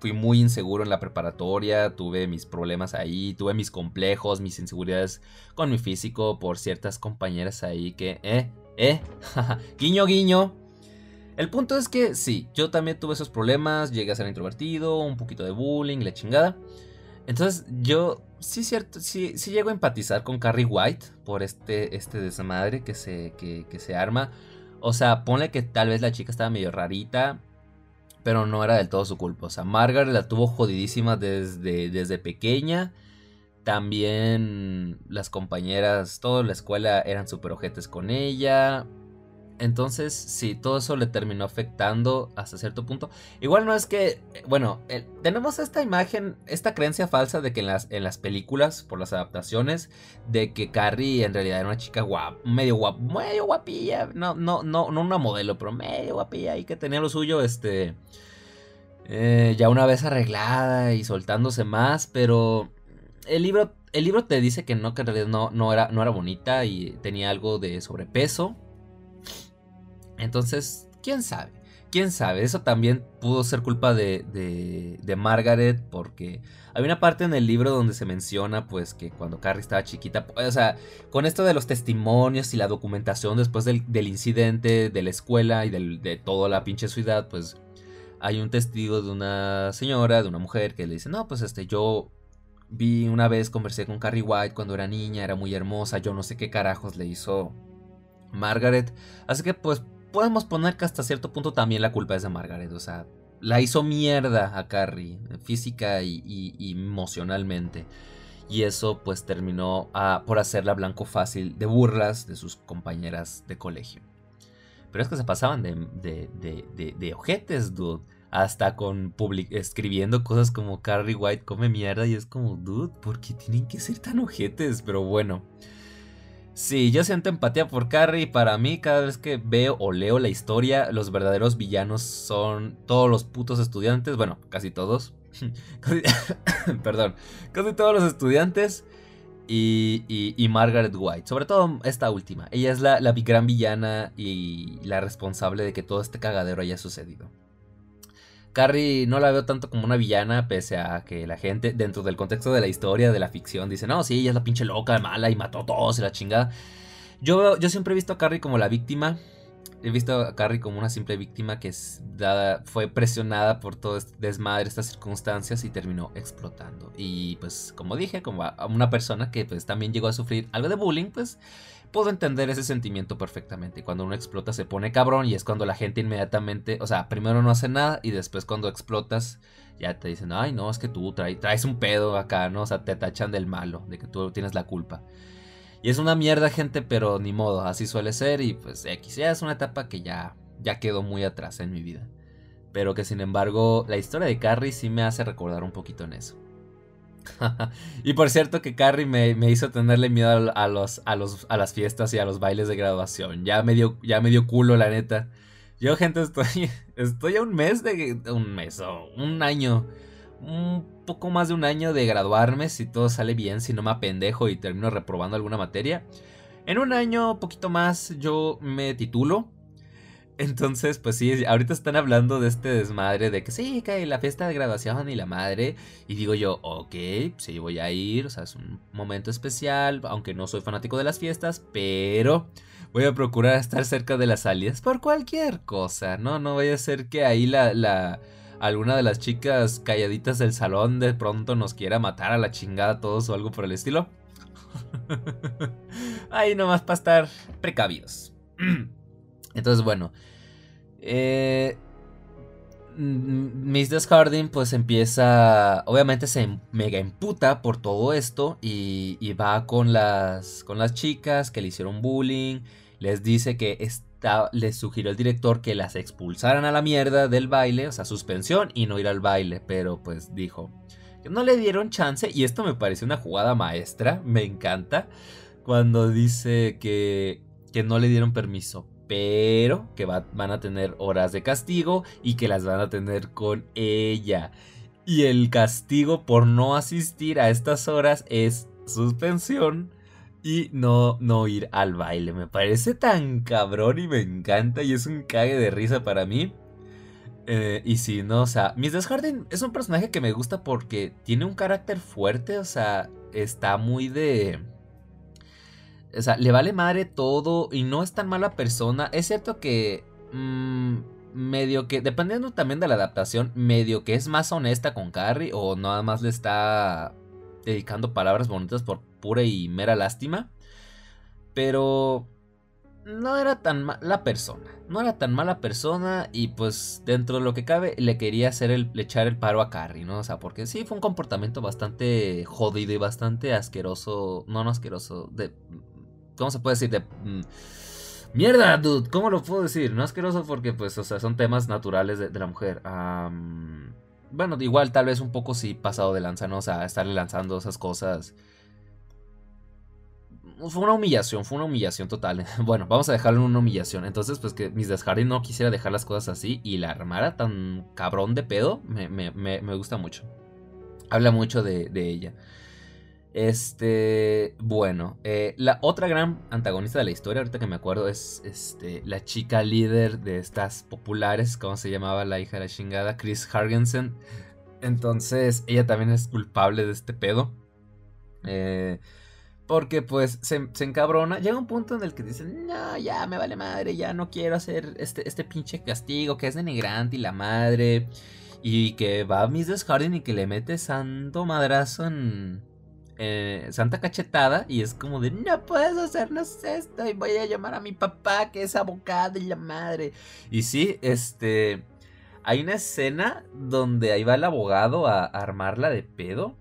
A: fui muy inseguro en la preparatoria, tuve mis problemas ahí, tuve mis complejos, mis inseguridades con mi físico por ciertas compañeras ahí que, eh, eh, guiño, guiño. El punto es que sí, yo también tuve esos problemas, llegué a ser introvertido, un poquito de bullying, la chingada. Entonces yo sí cierto, sí, llego a empatizar con Carrie White por este, este desmadre que se, que, se arma. O sea, pone que tal vez la chica estaba medio rarita, pero no era del todo su culpa. O sea, Margaret la tuvo jodidísima desde, desde pequeña. También las compañeras, toda la escuela eran super ojetes con ella. Entonces, sí, todo eso le terminó afectando hasta cierto punto. Igual no es que, bueno, tenemos esta imagen, esta creencia falsa de que en las, en las películas, por las adaptaciones, de que Carrie en realidad era una chica guapa, medio guapa, medio guapilla, no, no, no, no una modelo, pero medio guapilla y que tenía lo suyo, este, eh, ya una vez arreglada y soltándose más, pero el libro, el libro te dice que no, que en realidad no, no, era, no era bonita y tenía algo de sobrepeso. Entonces, quién sabe, quién sabe. Eso también pudo ser culpa de, de, Margaret, porque hay una parte en el libro donde se menciona, pues, que cuando Carrie estaba chiquita, o sea, con esto de los testimonios y la documentación después del, incidente, de la escuela y de toda la pinche ciudad, pues, hay un testigo de una señora, de una mujer, que le dice, no, pues, este, yo vi una vez, conversé con Carrie White cuando era niña, era muy hermosa, yo no sé qué carajos le hizo Margaret. Así que, pues, podemos poner que hasta cierto punto también la culpa es de Margaret. O sea, la hizo mierda a Carrie, física y, emocionalmente. Y eso pues terminó por hacerla blanco fácil de burlas de sus compañeras de colegio. Pero es que se pasaban de, de ojetes, dude. Hasta con escribiendo cosas como Carrie White come mierda. Y es como, dude, ¿por qué tienen que ser tan ojetes? Pero bueno. Sí, yo siento empatía por Carrie para mí cada vez que veo o leo la historia, los verdaderos villanos son todos los putos estudiantes, bueno, casi todos. perdón, casi todos los estudiantes y, y, Margaret White, sobre todo esta última. Ella es la, la gran villana y la responsable de que todo este cagadero haya sucedido. Carrie no la veo tanto como una villana, pese a que la gente, dentro del contexto de la historia, de la ficción, dice, no, sí, ella es la pinche loca, mala y mató a todos y la chingada. Yo, yo siempre he visto a Carrie como la víctima. He visto a Carrie como una simple víctima que dada, fue presionada por todo este desmadre, estas circunstancias y terminó explotando. Y pues, como dije, como una persona que pues también llegó a sufrir algo de bullying, pues puedo entender ese sentimiento perfectamente. Cuando uno explota se pone cabrón y es cuando la gente inmediatamente, o sea, primero no hace nada y después cuando explotas ya te dicen, ay, no, es que tú traes, un pedo acá, ¿no? O sea, te tachan del malo, de que tú tienes la culpa. Y es una mierda, gente, pero ni modo, así suele ser y pues X, ya es una etapa que ya, ya quedó muy atrás en mi vida. Pero que sin embargo, la historia de Carrie sí me hace recordar un poquito en eso. y por cierto que Carrie me, hizo tenerle miedo a, los, a, los, a las fiestas y a los bailes de graduación. Ya me dio, ya me culo, la neta. Yo, gente, estoy, estoy a un mes de... Un mes o un año. Un poco más de un año de graduarme si todo sale bien, si no me apendejo y termino reprobando alguna materia. En un año, poquito más, yo me titulo. Entonces, pues sí, ahorita están hablando de este desmadre de que sí, que la fiesta de graduación y la madre. Y digo yo, ok, sí, voy a ir, o sea, es un momento especial, aunque no soy fanático de las fiestas, pero voy a procurar estar cerca de las salidas por cualquier cosa, ¿no? No vaya a ser que ahí la, la, alguna de las chicas calladitas del salón de pronto nos quiera matar a la chingada a todos o algo por el estilo. ahí nomás para estar precavidos. Entonces, bueno, eh, Miss Harding pues empieza, obviamente se mega emputa por todo esto y, va con las, con las chicas que le hicieron bullying, les dice que está, les sugirió el director que las expulsaran a la mierda del baile, o sea, suspensión y no ir al baile, pero pues dijo que no le dieron chance y esto me parece una jugada maestra, me encanta, cuando dice que, que no le dieron permiso pero que van a tener horas de castigo y que las van a tener con ella. Y el castigo por no asistir a estas horas es suspensión y no, no ir al baile. Me parece tan cabrón y me encanta y es un cague de risa para mí. Eh, y sí, no, o sea, Miss Desjardins es un personaje que me gusta porque tiene un carácter fuerte, o sea, está muy de... O sea, le vale madre todo y no es tan mala persona. Es cierto que... Mm, medio que, dependiendo también de la adaptación, medio que es más honesta con Carrie o nada más le está dedicando palabras bonitas por pura y mera lástima. Pero no era tan mala persona. No era tan mala persona y pues dentro de lo que cabe le quería hacer el, echar el paro a Carrie, ¿no? O sea, porque sí fue un comportamiento bastante jodido y bastante asqueroso. No, no asqueroso. De... ¿Cómo se puede decir? De... Mm, mierda, dude. ¿Cómo lo puedo decir? No asqueroso porque pues, o sea, son temas naturales de, la mujer. bueno, igual tal vez un poco sí pasado de lanza, ¿no? O sea, estarle lanzando esas cosas fue una humillación, fue una humillación total. Bueno, vamos a dejarlo en una humillación. Entonces, pues que Miss Desjardins no quisiera dejar las cosas así y la armara tan cabrón de pedo, me, gusta mucho. Habla mucho de, ella. Este, bueno, eh, la otra gran antagonista de la historia, ahorita que me acuerdo, es este, la chica líder de estas populares, ¿cómo se llamaba la hija de la chingada? Chris Hargensen. Entonces, ella también es culpable de este pedo. Eh, porque pues se, encabrona. Llega un punto en el que dicen, no, ya me vale madre, ya no quiero hacer este, este pinche castigo que es denigrante y la madre. Y que va a Mrs. Harding y que le mete santo madrazo en... santa cachetada y es como de no puedes hacernos esto y voy a llamar a mi papá que es abogado y la madre y sí este hay una escena donde ahí va el abogado a armarla de pedo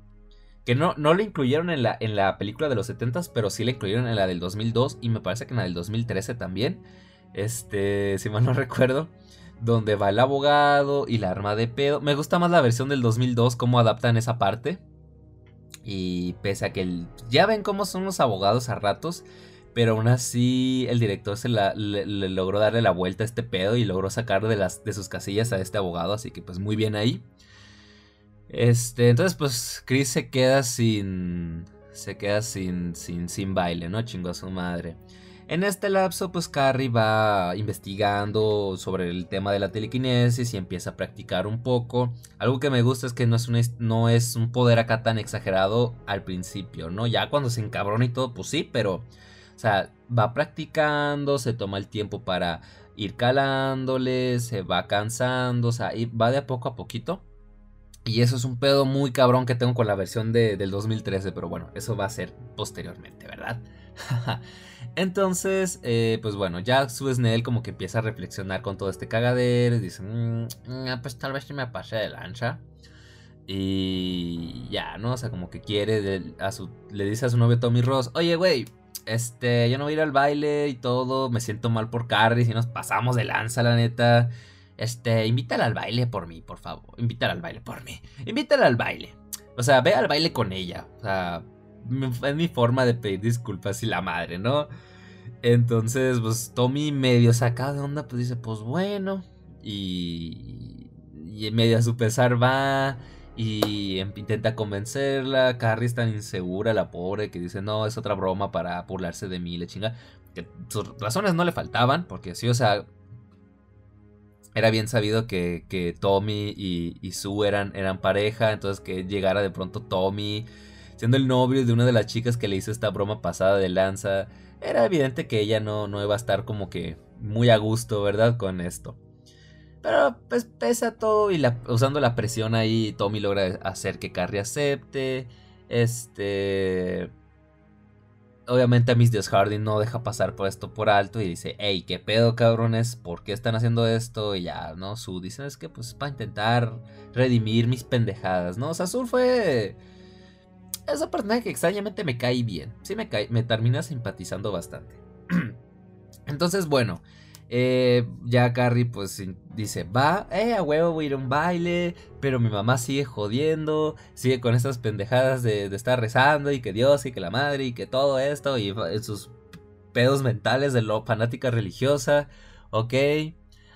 A: que no, no lo incluyeron en la, en la película de los 70 pero sí la incluyeron en la del 2002 y me parece que en la del 2013 también. Este, si mal no recuerdo. Donde va el abogado y la arma de pedo. Me gusta más la versión del 2002, cómo adaptan esa parte. Y pese a que el, ya ven cómo son los abogados a ratos. Pero aún así el director se la, le, logró darle la vuelta a este pedo y logró sacar de, las, de sus casillas a este abogado. Así que pues muy bien ahí. Este, entonces pues Chris se queda sin se queda sin sin sin baile, ¿no? Chingo a su madre. En este lapso, pues Carrie va investigando sobre el tema de la telequinesis y empieza a practicar un poco. Algo que me gusta es que no es, un, poder acá tan exagerado al principio, ¿no? Ya cuando se encabrona y todo, pues sí, pero, o sea, va practicando, se toma el tiempo para ir calándole, se va cansando, o sea, y va de a poco a poquito. Y eso es un pedo muy cabrón que tengo con la versión de, del 2013, pero bueno, eso va a ser posteriormente, ¿verdad? Entonces, eh, pues bueno, ya su Snell como que empieza a reflexionar con todo este cagadero dice, mm, mm, pues tal vez me pase de lancha. Y ya, ¿no? O sea, como que quiere, a su, le dice a su novio Tommy Ross, oye, güey, este, yo no voy a ir al baile y todo, me siento mal por Carrie, si nos pasamos de lanza, la neta. Este, invítala al baile por mí, por favor. Invítala al baile por mí. Invítala al baile. O sea, ve al baile con ella. O sea, es mi forma de pedir disculpas y la madre, ¿no? Entonces, pues Tommy medio sacado de onda, pues dice, pues bueno. Y, y medio a su pesar va y em, intenta convencerla. Carrie es tan insegura, la pobre, que dice, no, es otra broma para burlarse de mí, le chinga. Que sus razones no le faltaban, porque sí, o sea, era bien sabido que, Tommy y, Sue eran, eran pareja, entonces que llegara de pronto Tommy siendo el novio de una de las chicas que le hizo esta broma pasada de lanza, era evidente que ella no, no iba a estar como que muy a gusto, ¿verdad? Con esto. Pero pues pese a todo y usando la presión ahí, Tommy logra hacer que Carrie acepte. Este obviamente a Miss Dios Harding no deja pasar por esto por alto y dice, hey, ¿qué pedo cabrones? ¿Por qué están haciendo esto? Y ya, ¿no? Su dice, es que pues para intentar redimir mis pendejadas, ¿no? O sea, fue... Esa personaje que extrañamente me cae bien. Sí me cae, me termina simpatizando bastante. Entonces, bueno, eh, ya Carrie pues dice, va, eh, a huevo voy a ir a un baile, pero mi mamá sigue jodiendo, sigue con estas pendejadas de, estar rezando y que Dios y que la madre y que todo esto y sus pedos mentales de lo fanática religiosa, ok.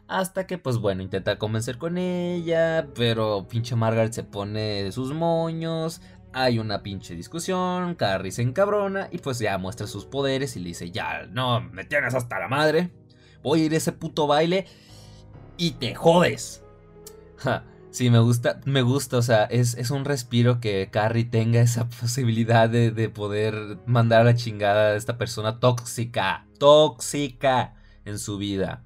A: Hasta que, pues bueno, intenta convencer con ella, pero pinche Margaret se pone de sus moños, hay una pinche discusión, Carrie se encabrona y pues ya muestra sus poderes y le dice, ya, no, me tienes hasta la madre voy a ir a ese puto baile y te jodes. sí, me gusta, me gusta, o sea, es, es, un respiro que Carrie tenga esa posibilidad de, de poder mandar a la chingada a esta persona tóxica, tóxica en su vida.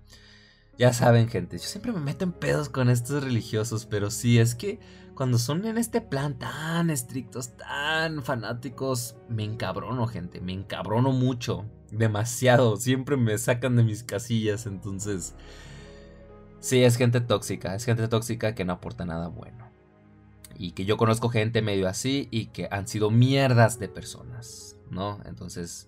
A: Ya saben, gente, yo siempre me meto en pedos con estos religiosos, pero sí, es que cuando son en este plan tan estrictos, tan fanáticos, me encabrono, gente, me encabrono mucho, demasiado, siempre me sacan de mis casillas, entonces... Sí, es gente tóxica, es gente tóxica que no aporta nada bueno. Y que yo conozco gente medio así y que han sido mierdas de personas, ¿no? Entonces,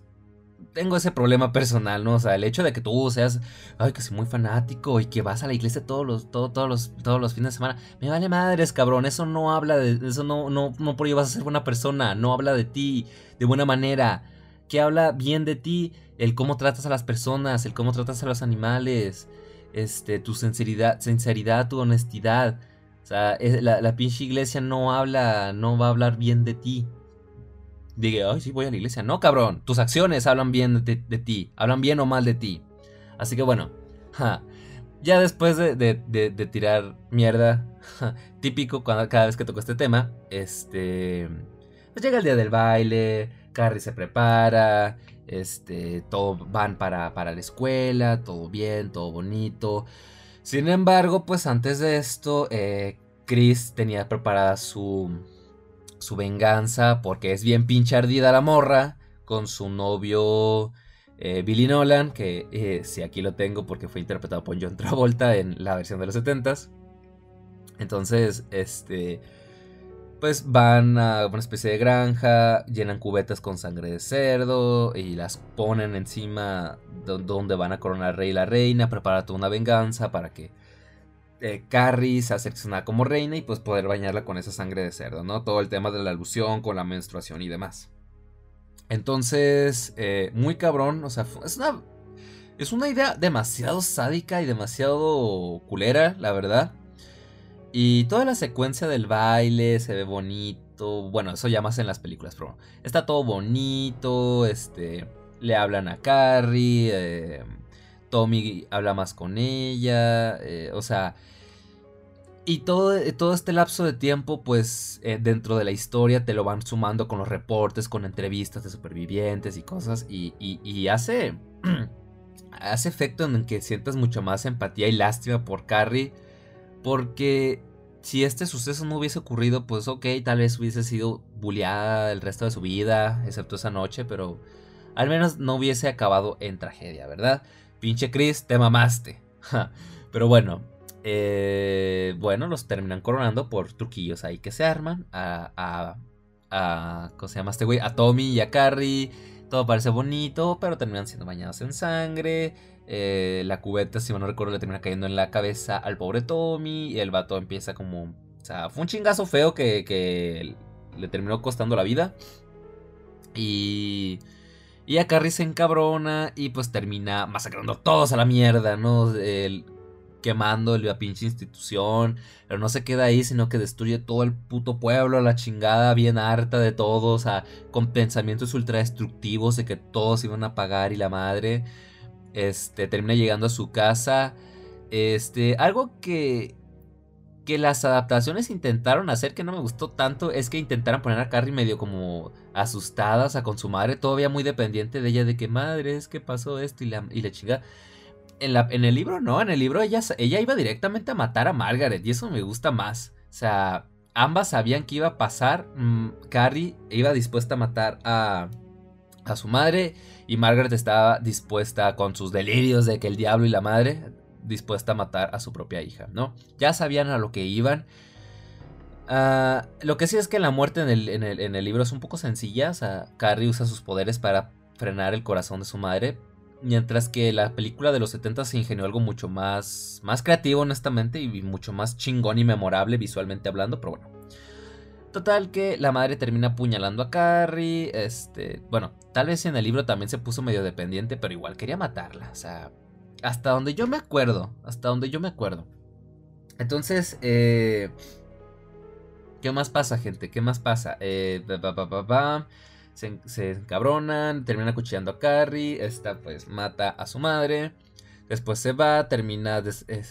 A: tengo ese problema personal, ¿no? O sea, el hecho de que tú seas, ay, que soy muy fanático y que vas a la iglesia todos los, todos los, todos los fines de semana, me vale madres, cabrón. Eso no habla de, eso no, no, no por ello vas a ser buena persona, no habla de ti de buena manera. Que habla bien de ti, el cómo tratas a las personas, el cómo tratas a los animales, este, tu sinceridad, sinceridad, tu honestidad. O sea, la, la pinche iglesia no habla, no va a hablar bien de ti diga, ay, sí, voy a la iglesia. No, cabrón, tus acciones hablan bien de, ti, hablan bien o mal de ti. Así que bueno, ya después de, tirar mierda, típico cuando, cada vez que toco este tema, este, pues llega el día del baile, Carrie se prepara, este, van para, para la escuela, todo bien, todo bonito. Sin embargo, pues antes de esto, eh, Chris tenía preparada su su venganza porque es bien pinche ardida la morra con su novio eh, Billy Nolan, que eh, si aquí lo tengo porque fue interpretado por John Travolta en la versión de los 70s. Entonces, este, pues van a una especie de granja, llenan cubetas con sangre de cerdo y las ponen encima donde van a coronar al rey y la reina, preparar toda una venganza para que eh, Carrie se hace como reina y pues poder bañarla con esa sangre de cerdo, ¿no? Todo el tema de la alusión con la menstruación y demás. Entonces, eh, muy cabrón, o sea, es una, es una idea demasiado sádica y demasiado culera, la verdad. Y toda la secuencia del baile se ve bonito. Bueno, eso ya más en las películas, pero está todo bonito. Este, le hablan a Carrie. Eh, Tommy habla más con ella. o sea, y todo, todo este lapso de tiempo, pues eh, dentro de la historia te lo van sumando con los reportes, con entrevistas de supervivientes y cosas. Y, hace, hace efecto en que sientas mucho más empatía y lástima por Carrie. Porque si este suceso no hubiese ocurrido, pues ok, tal vez hubiese sido bulliada el resto de su vida, excepto esa noche, pero al menos no hubiese acabado en tragedia, ¿verdad? Pinche Chris, te mamaste. pero bueno, eh, bueno, los terminan coronando por truquillos ahí que se arman. A, a, a ¿Cómo se llama este güey? A Tommy y a Carrie. Todo parece bonito, pero terminan siendo bañados en sangre. Eh, la cubeta, si no recuerdo, le termina cayendo en la cabeza al pobre Tommy. Y el vato empieza como. O sea, fue un chingazo feo que, que le terminó costando la vida. Y. Y a Carrie se encabrona y pues termina masacrando a todos a la mierda, ¿no? El, quemando la pinche institución, pero no se queda ahí, sino que destruye todo el puto pueblo a la chingada, bien harta de todos, con pensamientos ultra destructivos de que todos iban a pagar y la madre, este, termina llegando a su casa, este, algo que, que las adaptaciones intentaron hacer que no me gustó tanto es que intentaron poner a Carrie medio como asustada, con su madre todavía muy dependiente de ella, de que madre, es que pasó esto y la, y la chinga en, el libro no, en el libro ella, ella iba directamente a matar a Margaret y eso me gusta más. O sea, ambas sabían que iba a pasar. Mm, Carrie iba dispuesta a matar a, a su madre y Margaret estaba dispuesta con sus delirios de que el diablo y la madre dispuesta a matar a su propia hija, ¿no? Ya sabían a lo que iban. Ah, lo que sí es que la muerte en el, en, el, libro es un poco sencilla. O sea, Carrie usa sus poderes para frenar el corazón de su madre, Mientras que la película de los 70 se ingenió algo mucho más, más creativo, honestamente, y mucho más chingón y memorable visualmente hablando, pero bueno. Total que la madre termina apuñalando a Carrie. Este, bueno, tal vez en el libro también se puso medio dependiente, pero igual quería matarla. O sea, hasta donde yo me acuerdo. Hasta donde yo me acuerdo. Entonces, eh, ¿qué más pasa, gente? ¿Qué más pasa? Eh, se, encabronan, termina cuchillando a Carrie, esta pues mata a su madre, después se va, termina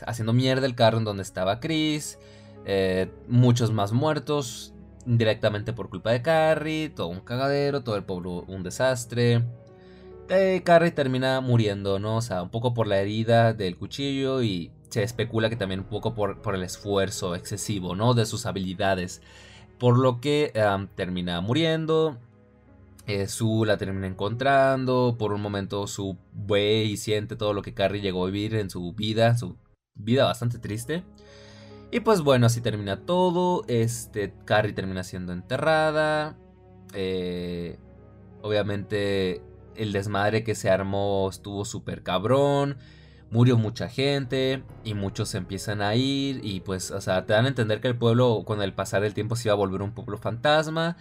A: haciendo mierda el carro en donde estaba Chris, Eh, muchos más muertos directamente por culpa de Carrie, todo un cagadero, todo el pueblo un desastre. Eh, Carrie termina muriendo, ¿no? O sea, un poco por la herida del cuchillo y se especula que también un poco por, el esfuerzo excesivo, ¿no? De sus habilidades. Por lo que termina muriendo. Eh, la termina encontrando. Por un momento Su ve y siente todo lo que Carrie llegó a vivir en su vida. Su vida bastante triste. Y pues bueno, así termina todo. Este, Carrie termina siendo enterrada. Eh, obviamente el desmadre que se armó estuvo súper cabrón. Murió mucha gente y muchos se empiezan a ir y pues, o sea, te dan a entender que el pueblo con el pasar del tiempo se iba a volver un pueblo fantasma.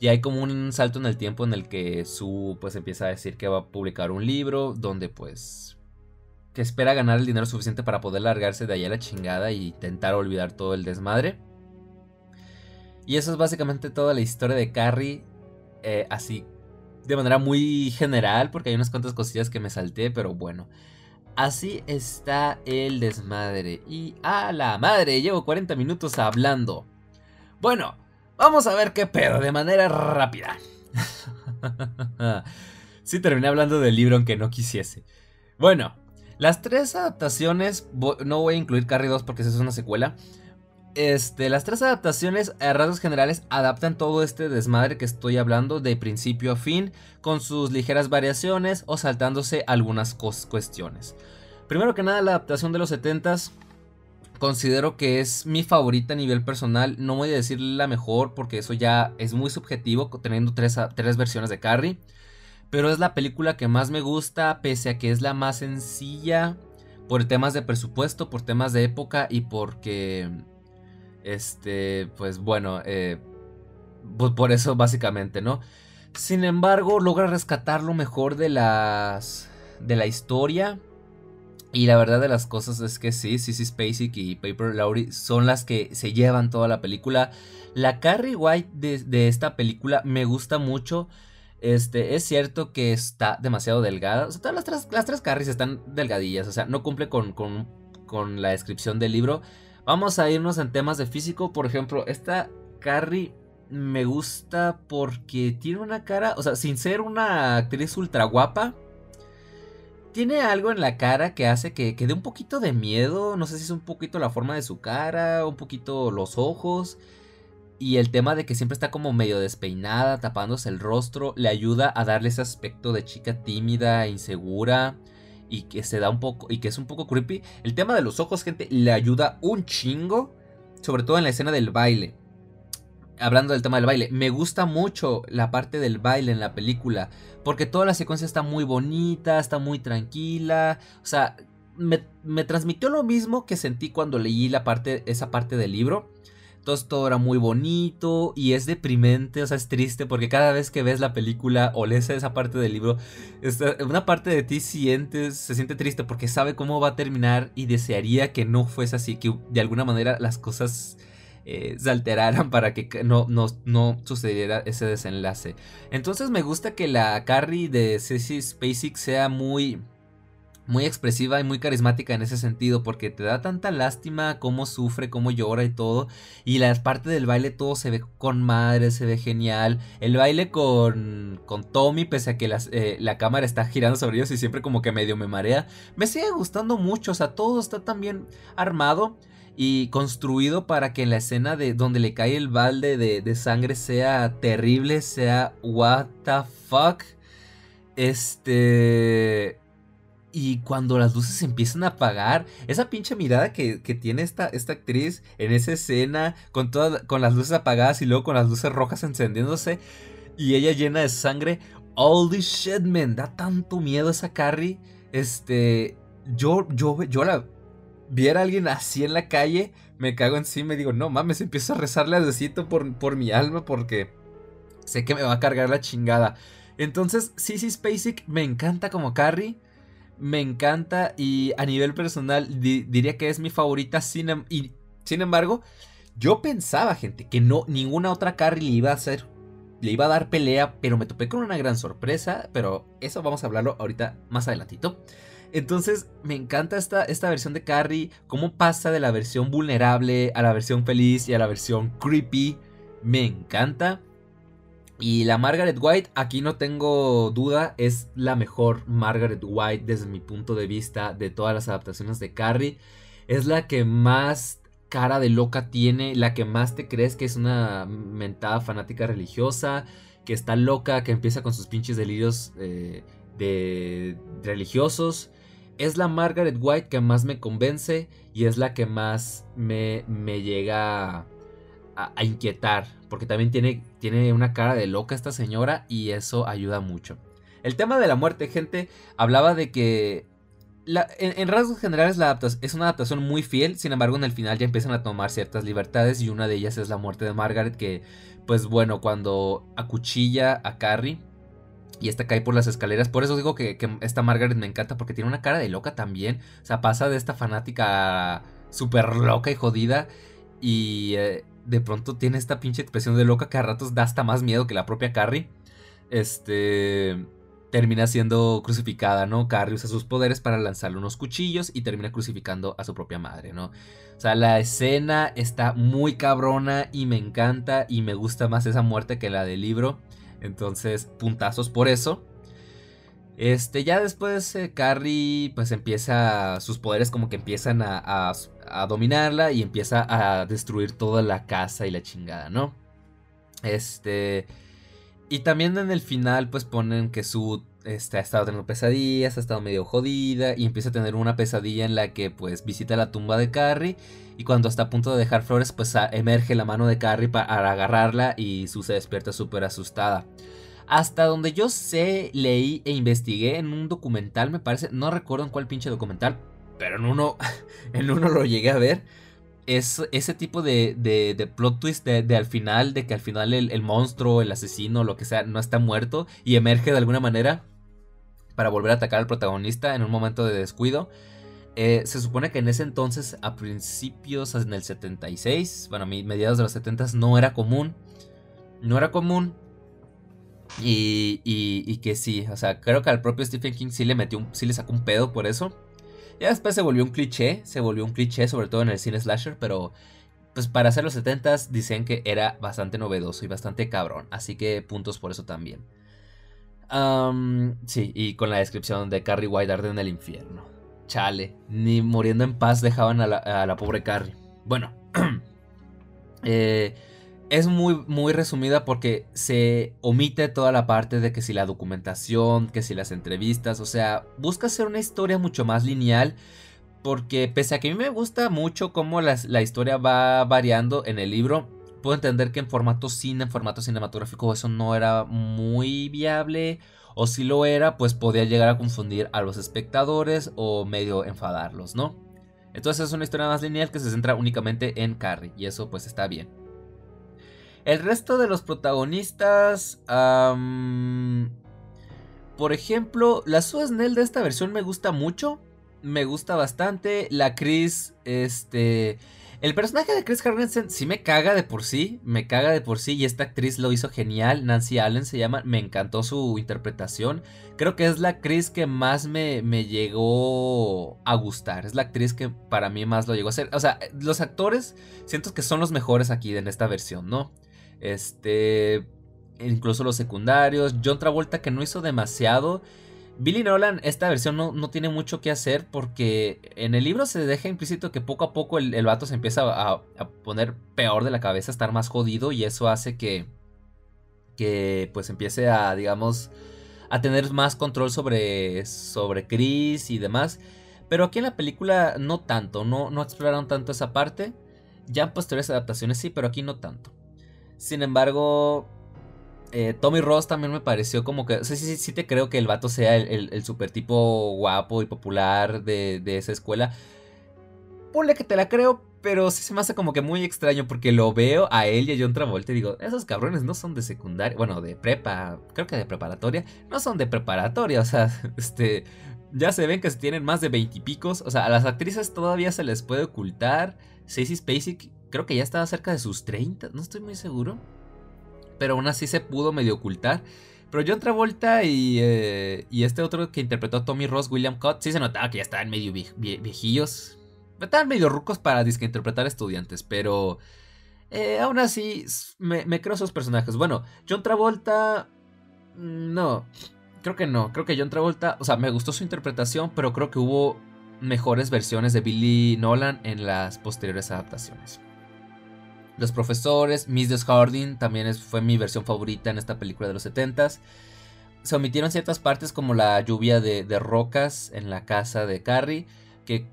A: Y hay como un salto en el tiempo en el que Su pues empieza a decir que va a publicar un libro donde pues que espera ganar el dinero suficiente para poder largarse de allá a la chingada y intentar olvidar todo el desmadre. Y eso es básicamente toda la historia de Carrie, eh, así de manera muy general, porque hay unas cuantas cosillas que me salté, pero bueno. Así está el desmadre. Y a la madre, llevo 40 minutos hablando. Bueno, vamos a ver qué pedo de manera rápida. sí, terminé hablando del libro aunque no quisiese. Bueno, las tres adaptaciones, no voy a incluir Carrie 2 porque esa es una secuela. Este, las tres adaptaciones a rasgos generales adaptan todo este desmadre que estoy hablando de principio a fin, con sus ligeras variaciones o saltándose algunas cuestiones. Primero que nada, la adaptación de los 70s considero que es mi favorita a nivel personal. No voy a decir la mejor porque eso ya es muy subjetivo, teniendo tres, tres versiones de Carrie. Pero es la película que más me gusta, pese a que es la más sencilla, por temas de presupuesto, por temas de época y porque este, pues bueno, eh, por eso básicamente, ¿no? Sin embargo, logra rescatar lo mejor de las. de la historia. Y la verdad de las cosas es que sí, Sissy Spacek y Paper Laurie son las que se llevan toda la película. La Carrie White de, esta película me gusta mucho. Este, es cierto que está demasiado delgada. O sea, todas las tres, las tres Carries están delgadillas. O sea, no cumple con, con, con la descripción del libro. Vamos a irnos en temas de físico. Por ejemplo, esta Carrie me gusta porque tiene una cara, o sea, sin ser una actriz ultra guapa, tiene algo en la cara que hace que, que dé un poquito de miedo. No sé si es un poquito la forma de su cara, un poquito los ojos. Y el tema de que siempre está como medio despeinada, tapándose el rostro, le ayuda a darle ese aspecto de chica tímida, insegura y que se da un poco y que es un poco creepy. El tema de los ojos, gente, le ayuda un chingo, sobre todo en la escena del baile. Hablando del tema del baile, me gusta mucho la parte del baile en la película, porque toda la secuencia está muy bonita, está muy tranquila, o sea, me, me transmitió lo mismo que sentí cuando leí la parte, esa parte del libro entonces todo era muy bonito y es deprimente, o sea, es triste porque cada vez que ves la película o lees esa parte del libro, una parte de ti sientes, se siente triste porque sabe cómo va a terminar y desearía que no fuese así, que de alguna manera las cosas eh, se alteraran para que no, no, no, sucediera ese desenlace. Entonces me gusta que la Carrie de Ceci Spacek sea muy muy expresiva y muy carismática en ese sentido, porque te da tanta lástima cómo sufre, cómo llora y todo. Y la parte del baile todo se ve con madre, se ve genial. El baile con, con Tommy, pese a que eh, la cámara está girando sobre ellos y siempre como que medio me marea, me sigue gustando mucho, o sea, todo está tan bien armado y construido para que la escena de donde le cae el balde de, de sangre sea terrible, sea what the fuck. Este y cuando las luces empiezan a apagar, esa pinche mirada que, tiene esta, esta, actriz en esa escena, con, todas con las luces apagadas y luego con las luces rojas encendiéndose, y ella llena de sangre. Holy shit, man, da tanto miedo esa Carrie. Este, yo, yo, yo la viera a alguien así en la calle, me cago encima y digo, no mames, empiezo a rezarle a Diosito por, por mi alma porque sé que me va a cargar la chingada. Entonces, Sissy Spacek me encanta como Carrie me encanta y a nivel personal diría que es mi favorita. Sin, em, sin embargo, yo pensaba, gente, que no ninguna otra Carrie le iba a hacer, le iba a dar pelea, pero me topé con una gran sorpresa. Pero eso vamos a hablarlo ahorita más adelantito. Entonces me encanta esta, esta versión de Carrie, cómo pasa de la versión vulnerable a la versión feliz y a la versión creepy. Me encanta. Y la Margaret White, aquí no tengo duda, es la mejor Margaret White desde mi punto de vista de todas las adaptaciones de Carrie. Es la que más cara de loca tiene, la que más te crees que es una mentada fanática religiosa, que está loca, que empieza con sus pinches delirios eh, de religiosos. Es la Margaret White que más me convence y es la que más me, me llega a, inquietar, porque también tiene, tiene una cara de loca esta señora y eso ayuda mucho. El tema de la muerte, gente, hablaba de que en, rasgos generales la es una adaptación muy fiel, sin embargo en el final ya empiezan a tomar ciertas libertades y una de ellas es la muerte de Margaret que, pues bueno, cuando acuchilla a Carrie y esta cae por las escaleras, por eso digo que, esta Margaret me encanta porque tiene una cara de loca también, o sea, pasa de esta fanática súper loca y jodida y eh, de pronto tiene esta pinche expresión de loca que a ratos da hasta más miedo que la propia Carrie. Este termina siendo crucificada, ¿no? Carrie usa sus poderes para lanzarle unos cuchillos y termina crucificando a su propia madre, ¿no? O sea, la escena está muy cabrona y me encanta y me gusta más esa muerte que la del libro. Entonces, puntazos por eso. Este, ya después eh, Carrie pues empieza, sus poderes como que empiezan a, a, dominarla y empieza a destruir toda la casa y la chingada, ¿no? Este... Y también en el final pues ponen que su este, ha estado teniendo pesadillas, ha estado medio jodida y empieza a tener una pesadilla en la que pues visita la tumba de Carrie y cuando está a punto de dejar flores pues emerge la mano de Carrie para agarrarla y su se despierta súper asustada. Hasta donde yo sé, leí e investigué en un documental, me parece, no recuerdo en cuál pinche documental, pero en uno, en uno lo llegué a ver. Es ese tipo de, de, plot twist de, al final, de que al final el, monstruo, el asesino, lo que sea, no está muerto y emerge de alguna manera para volver a atacar al protagonista en un momento de descuido. Eh, se supone que en ese entonces, a principios, en el 76, bueno, mediados de los 70, no era común. No era común y, y, que sí, o sea, creo que al propio Stephen King sí le metió, sí le sacó un pedo por eso. Ya después se volvió un cliché, se volvió un cliché, sobre todo en el cine slasher, pero pues para hacer los 70s dicen que era bastante novedoso y bastante cabrón, así que puntos por eso también. sí, y con la descripción de Carrie White en el infierno. Chale, ni muriendo en paz dejaban a la, a la pobre Carrie. Bueno, eh, es muy, muy resumida porque se omite toda la parte de que si la documentación, que si las entrevistas, o sea, busca hacer una historia mucho más lineal. Porque pese a que a mí me gusta mucho cómo la historia va variando en el libro, puedo entender que en formato cine, en formato cinematográfico, eso no era muy viable. O si lo era, pues podía llegar a confundir a los espectadores o medio enfadarlos, ¿no? Entonces es una historia más lineal que se centra únicamente en Carrie. Y eso pues está bien. El resto de los protagonistas... por ejemplo, la Sue Snell de esta versión me gusta mucho. Me gusta bastante. La Chris, este... El personaje de Chris Harrison sí me caga de por sí, me caga de por sí y esta actriz lo hizo genial, Nancy Allen se llama, me encantó su interpretación, creo que es la actriz que más me, me llegó a gustar, es la actriz que para mí más lo llegó a hacer, o sea, los actores siento que son los mejores aquí en esta versión, ¿no? Este. Incluso los secundarios. John Travolta que no hizo demasiado. Billy Nolan, esta versión no, tiene mucho que hacer porque en el libro se deja implícito que poco a poco el, vato se empieza a, poner peor de la cabeza, estar más jodido y eso hace que, que pues empiece a, digamos, a tener más control sobre, sobre Chris y demás. Pero aquí en la película no tanto, no, no exploraron tanto esa parte. Ya en posteriores adaptaciones sí, pero aquí no tanto. Sin embargo, eh, Tommy Ross también me pareció como que. Sí, sí, sí, te creo que el vato sea el, super tipo guapo y popular de, esa escuela. Ponle que te la creo, pero sí se me hace como que muy extraño porque lo veo a él y a John Travolta y digo, esos cabrones no son de secundaria, bueno, de prepa, creo que de preparatoria, no son de preparatoria, o sea, este, ya se ven que tienen más de veintipicos, o sea, a las actrices todavía se les puede ocultar, Ceci Spacek creo que ya estaba cerca de sus 30, no estoy muy seguro. Pero aún así se pudo medio ocultar. Pero John Travolta y, eh, y este otro que interpretó a Tommy Ross, William Cott, sí se notaba que ya estaban medio viejillos. Estaban medio rucos para disque interpretar estudiantes, pero eh, aún así me, creo sus personajes. Bueno, John Travolta... Mm, no, creo que no. Creo que John Travolta, o sea, me gustó su interpretación, pero creo que hubo mejores versiones de Billy Nolan en las posteriores adaptaciones. Los profesores, Mrs. Harding también fue mi versión favorita en esta película de los 70s. Se omitieron ciertas partes como la lluvia de, rocas en la casa de Carrie, que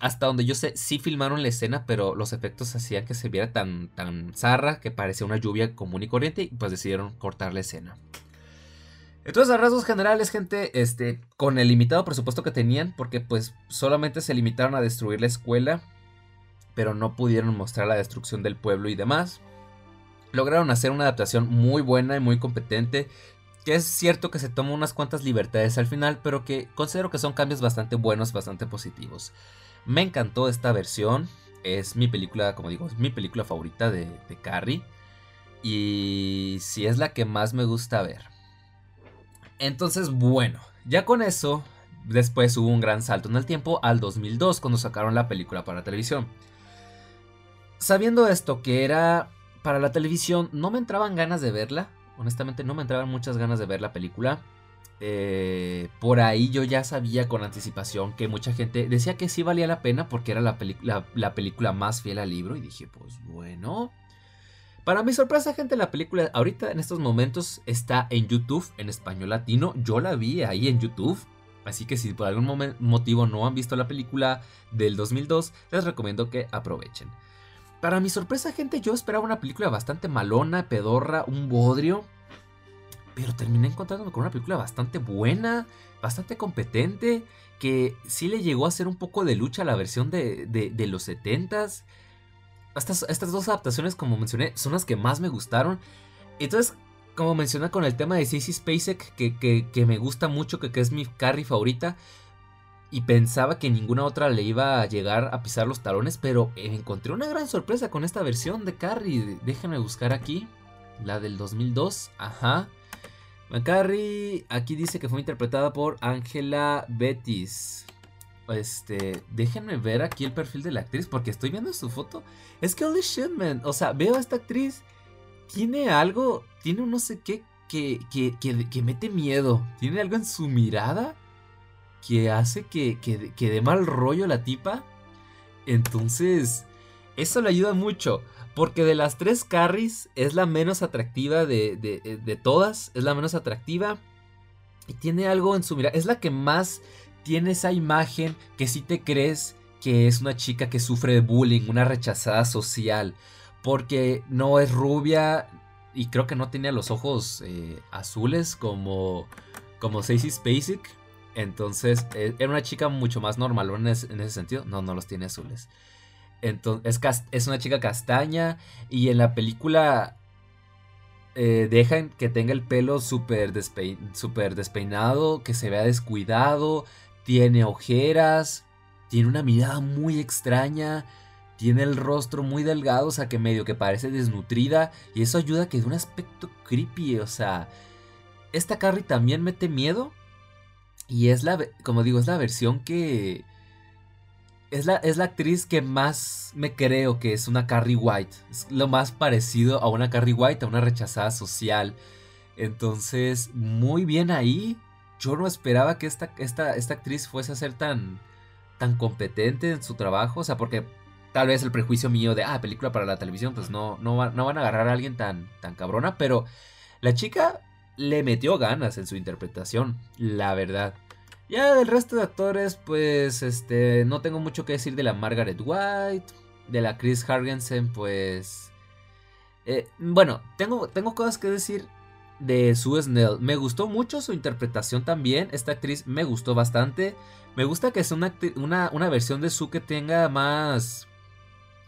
A: hasta donde yo sé sí filmaron la escena, pero los efectos hacían que se viera tan, tan zarra que parecía una lluvia común y corriente y pues decidieron cortar la escena. Entonces, a rasgos generales, gente, este, con el limitado presupuesto que tenían, porque pues solamente se limitaron a destruir la escuela pero no pudieron mostrar la destrucción del pueblo y demás. Lograron hacer una adaptación muy buena y muy competente, que es cierto que se toma unas cuantas libertades al final, pero que considero que son cambios bastante buenos, bastante positivos. Me encantó esta versión, es mi película, como digo, es mi película favorita de, de Carrie, y si es la que más me gusta ver. Entonces, bueno, ya con eso, después hubo un gran salto en el tiempo al 2002 cuando sacaron la película para televisión. Sabiendo esto, que era para la televisión, no me entraban ganas de verla. Honestamente, no me entraban muchas ganas de ver la película. Eh, por ahí yo ya sabía con anticipación que mucha gente decía que sí valía la pena porque era la, la, película más fiel al libro. Y dije, pues bueno. Para mi sorpresa, gente, la película ahorita en estos momentos está en YouTube, en español latino. Yo la vi ahí en YouTube. Así que si por algún motivo no han visto la película del 2002, les recomiendo que aprovechen. Para mi sorpresa, gente, yo esperaba una película bastante malona, pedorra, un bodrio. Pero terminé encontrándome con una película bastante buena, bastante competente, que sí le llegó a hacer un poco de lucha a la versión de, los 70s. Estas, estas dos adaptaciones, como mencioné, son las que más me gustaron. Entonces, como mencioné con el tema de Sissy Spacek, que, que, me gusta mucho, que, que es mi Carrie favorita, y pensaba que ninguna otra le iba a llegar a pisar los talones, pero encontré una gran sorpresa con esta versión de Carrie. Déjenme buscar aquí, la del 2002, ajá. Carrie aquí dice que fue interpretada por Angela Bettis. Este, déjenme ver aquí el perfil de la actriz porque estoy viendo su foto. Es que holy shit, man. O sea, veo a esta actriz. Tiene algo, tiene un no sé qué que, que, que, que mete miedo. Tiene algo en su mirada que hace que, que, dé mal rollo la tipa. Entonces, eso le ayuda mucho. Porque de las tres carries es la menos atractiva de, de, de, todas. Es la menos atractiva. Y tiene algo en su mirada. Es la que más tiene esa imagen que si te crees que es una chica que sufre de bullying, una rechazada social. Porque no es rubia y creo que no tiene los ojos eh, azules como, como Spacek. Entonces, eh, era una chica mucho más normal en ese, en ese sentido. No, no los tiene azules. Entonces, es, una chica castaña. Y en la película eh, dejan que tenga el pelo súper despeinado, que se vea descuidado, tiene ojeras, tiene una mirada muy extraña, tiene el rostro muy delgado, o sea que medio que parece desnutrida, y eso ayuda a que dé un aspecto creepy, o sea, esta Carrie también mete miedo, y es la, como digo, es la versión que... Es la, es la actriz que más me creo que es una Carrie White. Es lo más parecido a una Carrie White, a una rechazada social. Entonces, muy bien ahí. Yo no esperaba que esta, esta, esta actriz fuese a ser tan, tan competente en su trabajo. O sea, porque tal vez el prejuicio mío de, ah, película para la televisión, pues no, no, no van a agarrar a alguien tan, tan cabrona. Pero la chica le metió ganas en su interpretación, la verdad. Ya del resto de actores, pues este, no tengo mucho que decir de la Margaret White, de la Chris Hargensen, pues... Eh, bueno, tengo, tengo cosas que decir de Sue Snell. Me gustó mucho su interpretación también. Esta actriz me gustó bastante. Me gusta que sea una, una, una versión de Sue que tenga más...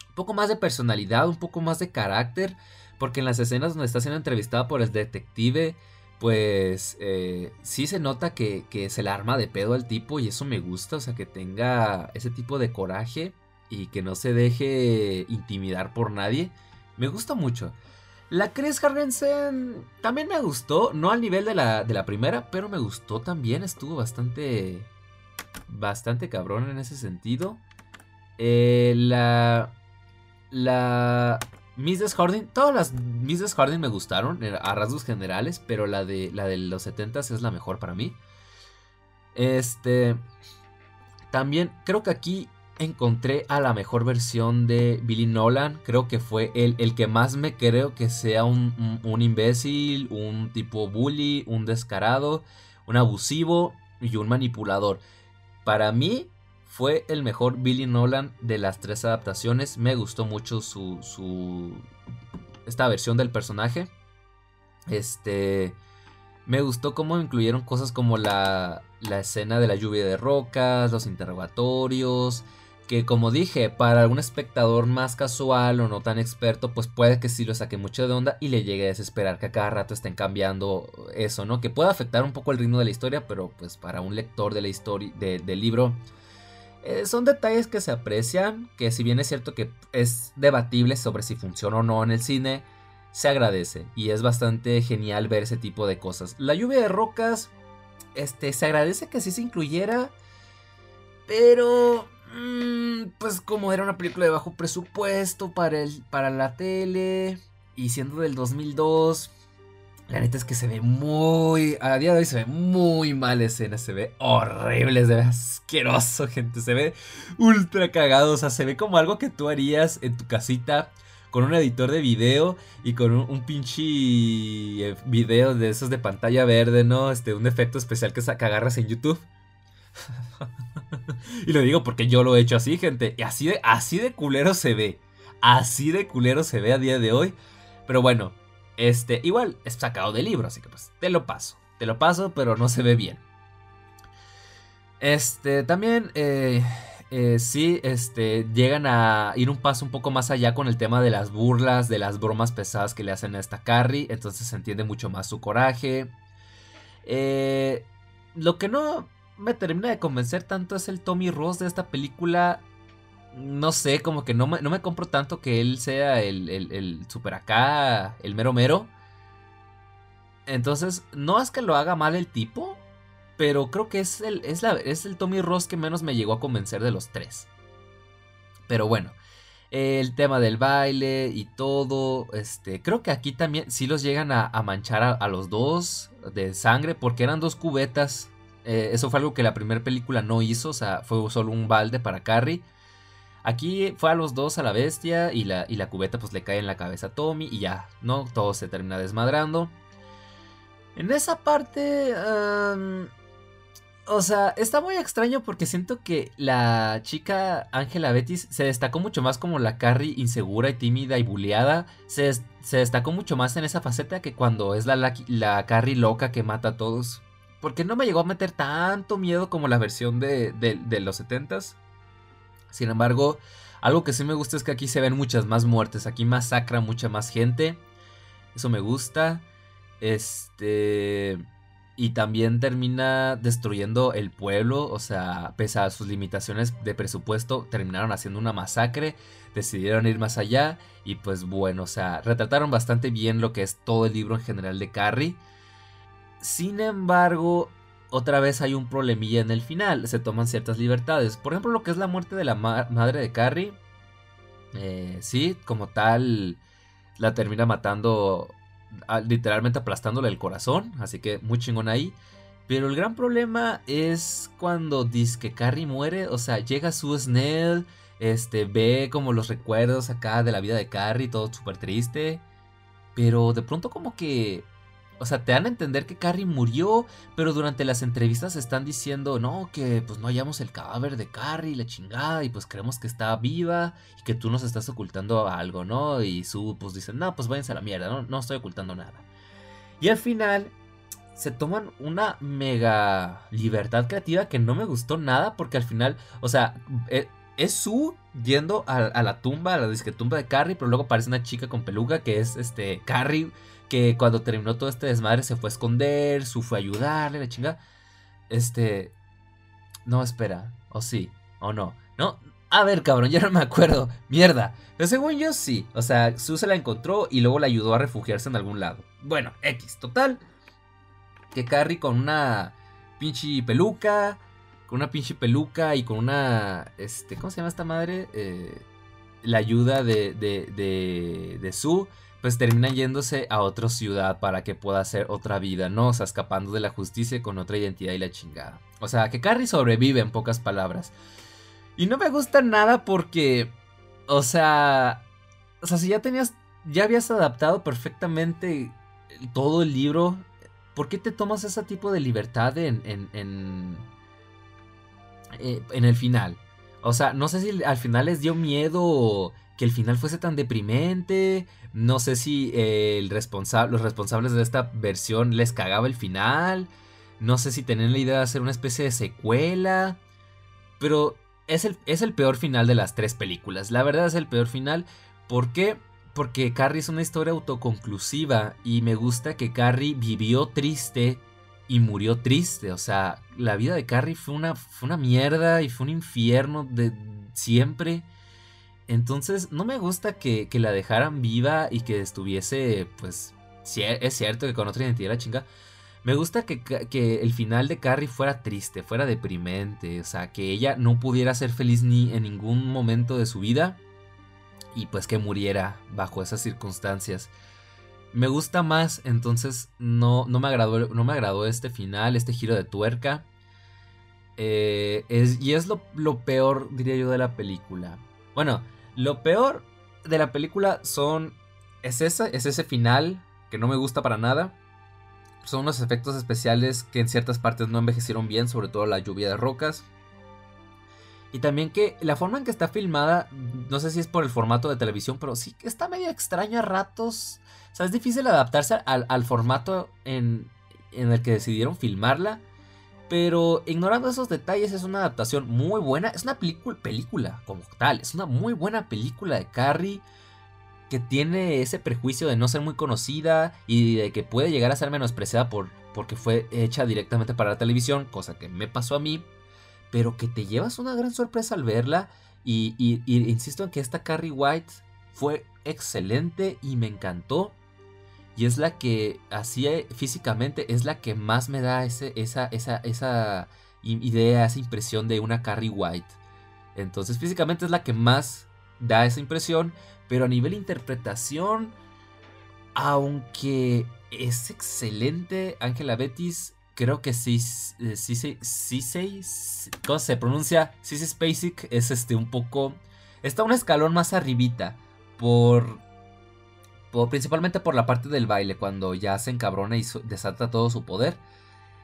A: Un poco más de personalidad, un poco más de carácter. Porque en las escenas donde está siendo entrevistada por el detective pues eh, sí se nota que, que se le arma de pedo al tipo y eso me gusta, o sea, que tenga ese tipo de coraje y que no se deje intimidar por nadie, me gusta mucho. La Chris Hargensen también me gustó, no al nivel de la, de la primera, pero me gustó también, estuvo bastante, bastante cabrón en ese sentido. Eh, la, la Mrs. Harding, todas las Mrs. Harding me gustaron a rasgos generales, pero la de, la de los 70 es la mejor para mí. Este, también creo que aquí encontré a la mejor versión de Billy Nolan. Creo que fue el, el que más me creo que sea un, imbécil, un tipo bully, un descarado, un abusivo y un manipulador. Para mí fue el mejor Billy Nolan de las tres adaptaciones. Me gustó mucho su, su esta versión del personaje. Este me gustó cómo incluyeron cosas como la, la escena de la lluvia de rocas, los interrogatorios, que como dije, para algún espectador más casual o no tan experto, pues puede que sí lo saque mucho de onda y le llegue a desesperar que a cada rato estén cambiando eso, ¿no? Que puede afectar un poco el ritmo de la historia, pero pues para un lector de la historia, del libro, eh, son detalles que se aprecian, que si bien es cierto que es debatible sobre si funciona o no en el cine, se agradece y es bastante genial ver ese tipo de cosas. La lluvia de rocas, este, se agradece que sí se incluyera, pero Mm, pues como era una película de bajo presupuesto para, el, para la tele y siendo del 2002, la neta es que se ve muy, a día de hoy se ve muy mal escena, se ve horrible, se ve asqueroso, gente, se ve ultra cagado, o sea, se ve como algo que tú harías en tu casita con un editor de video y con un, pinche eh, video de esos de pantalla verde, ¿no? Este, un efecto especial que, que agarras en YouTube. y lo digo porque yo lo he hecho así, gente. Y así de, así de culero se ve. Así de culero se ve a día de hoy. Pero bueno, este, igual es sacado del libro, así que pues te lo paso. Te lo paso, pero no se ve bien. Este, también, eh, eh, sí, este, llegan a ir un paso un poco más allá con el tema de las burlas, de las bromas pesadas que le hacen a esta Carrie. Entonces se entiende mucho más su coraje. Eh, lo que no me termina de convencer tanto es el Tommy Ross de esta película. No sé, como que no me, no me compro tanto que él sea el, el, super acá, el mero mero. Entonces, no es que lo haga mal el tipo, pero creo que es el, es, la, es el Tommy Ross que menos me llegó a convencer de los tres. Pero bueno, el tema del baile y todo, este, creo que aquí también sí los llegan a, manchar a, a, los dos de sangre porque eran dos cubetas eh, eso fue algo que la primera película no hizo, o sea, fue solo un balde para Carrie. Aquí fue a los dos a la bestia y la, y la cubeta pues le cae en la cabeza a Tommy y ya, ¿no? Todo se termina desmadrando. En esa parte... o sea, está muy extraño porque siento que la chica Angela Betis se destacó mucho más como la Carrie insegura y tímida y buleada. Se, destacó mucho más en esa faceta que cuando es la, la, Carrie loca que mata a todos. Porque no me llegó a meter tanto miedo como la versión de, los 70s. Sin embargo, algo que sí me gusta es que aquí se ven muchas más muertes. Aquí masacra mucha más gente. Eso me gusta. Este. Y también termina destruyendo el pueblo. O sea, pese a sus limitaciones de presupuesto, terminaron haciendo una masacre. Decidieron ir más allá. Y pues bueno, o sea, retrataron bastante bien lo que es todo el libro en general de Carrie. Sin embargo, otra vez hay un problemilla en el final. Se toman ciertas libertades. Por ejemplo, lo que es la muerte de la madre de Carrie. Eh, sí, como tal, la termina matando, literalmente aplastándole el corazón. Así que muy chingón ahí. Pero el gran problema es cuando dice que Carrie muere. O sea, llega su Snell. Este, ve como los recuerdos acá de la vida de Carrie, todo súper triste. Pero de pronto como que o sea, te dan a entender que Carrie murió, pero durante las entrevistas están diciendo, no, que pues no hallamos el cadáver de Carrie, la chingada, y pues creemos que está viva y que tú nos estás ocultando algo, ¿no? Y su pues dicen, no, pues váyanse a la mierda, no, no estoy ocultando nada. Y al final se toman una mega libertad creativa que no me gustó nada porque al final, o sea, eh, es su yendo a, la tumba, a la disque tumba de Carrie, pero luego aparece una chica con peluca que es este Carrie que cuando terminó todo este desmadre se fue a esconder, su fue a ayudarle, la chinga. Este. No, espera. O sí, o no. No. A ver, cabrón, ya no me acuerdo. Mierda. Pero según yo sí. O sea, Sue se la encontró y luego la ayudó a refugiarse en algún lado. Bueno, X, total. Que Carrie con una pinche peluca. Con una pinche peluca y con una. Este. ¿Cómo se llama esta madre? Eh, la ayuda de, de, de, de Sue pues termina yéndose a otra ciudad para que pueda hacer otra vida, ¿no? O sea, escapando de la justicia con otra identidad y la chingada. O sea, que Carrie sobrevive en pocas palabras. Y no me gusta nada porque, o sea, o sea, si ya tenías, ya habías adaptado perfectamente todo el libro, ¿por qué te tomas ese tipo de libertad en, en, en, eh, en el final? O sea, no sé si al final les dio miedo que el final fuese tan deprimente. No sé si eh, el los responsables de esta versión les cagaba el final. No sé si tenían la idea de hacer una especie de secuela. Pero es el, es el peor final de las tres películas. La verdad es el peor final. ¿Por qué? Porque Carrie es una historia autoconclusiva. Y me gusta que Carrie vivió triste y murió triste. O sea, la vida de Carrie fue una, fue una mierda y fue un infierno de siempre. Entonces, no me gusta que, la dejaran viva y que estuviese, pues, es cierto que con otra identidad la chinga. Me gusta que, que, el final de Carrie fuera triste, fuera deprimente, o sea, que ella no pudiera ser feliz ni en ningún momento de su vida y pues que muriera bajo esas circunstancias. Me gusta más, entonces no, no, me, agradó, no me agradó este final, este giro de tuerca. Eh, y es lo, lo peor, diría yo, de la película. Bueno, lo peor de la película son. Es, es ese final que no me gusta para nada. Son unos efectos especiales que en ciertas partes no envejecieron bien, sobre todo la lluvia de rocas. Y también que la forma en que está filmada, no sé si es por el formato de televisión, pero sí que está medio extraño a ratos. O sea, es difícil adaptarse al, formato en, en el que decidieron filmarla. Pero ignorando esos detalles es una adaptación muy buena. Es una película, como tal. Es una muy buena película de Carrie. Que tiene ese prejuicio de no ser muy conocida. Y de que puede llegar a ser menospreciada por, porque fue hecha directamente para la televisión. Cosa que me pasó a mí. Pero que te llevas una gran sorpresa al verla. Y insisto en que esta Carrie White fue excelente y me encantó. Y es la que, así eh, físicamente, es la que más me da ese, esa, esa, esa idea, esa impresión de una Carrie White. Entonces físicamente es la que más da esa impresión, pero a nivel interpretación, aunque es excelente, Ángela Betis, creo que sí, eh, sí, sí, sí, ¿cómo se pronuncia? Sí, Spacek es este un poco, está un escalón más arribita por principalmente por la parte del baile, cuando ya se encabrona y desata todo su poder.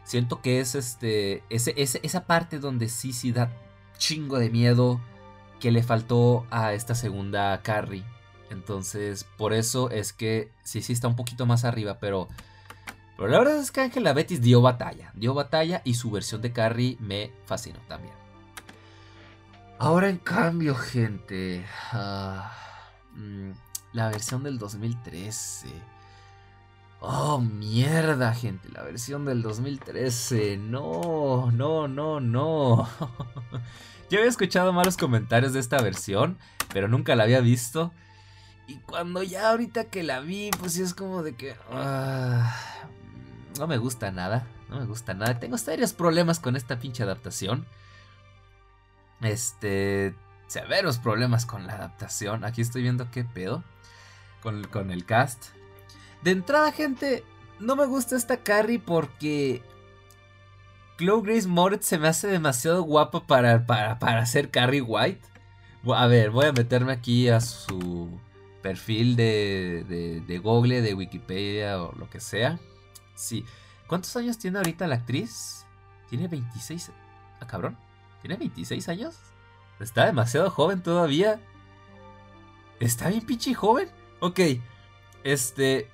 A: Siento que es este, ese, esa parte donde sí, sí da chingo de miedo que le faltó a esta segunda Carrie. Entonces, por eso es que sí, sí está un poquito más arriba, pero... Pero la verdad es que Angela Betis dio batalla, dio batalla y su versión de Carrie me fascinó también. Ahora en cambio, gente... Ah, mm, la versión del 2013. Oh, mierda, gente. La versión del 2013. No, no, no, no. Yo había escuchado malos comentarios de esta versión, pero nunca la había visto. Y cuando ya ahorita que la vi, pues sí es como de que... Ah, no me gusta nada. No me gusta nada. Tengo serios problemas con esta pinche adaptación. Este... Severos problemas con la adaptación. Aquí estoy viendo qué pedo con, el cast. De entrada, gente, no me gusta esta Carrie porque Chloe Grace Moritz se me hace demasiado guapa para, para, para ser Carrie White. A ver, voy a meterme aquí a su perfil de, de, de, Google, de Wikipedia o lo que sea. Sí. ¿Cuántos años tiene ahorita la actriz? Tiene 26. Ah, cabrón. ¿Tiene 26 años? Está demasiado joven todavía. Está bien pinche joven. Ok, este...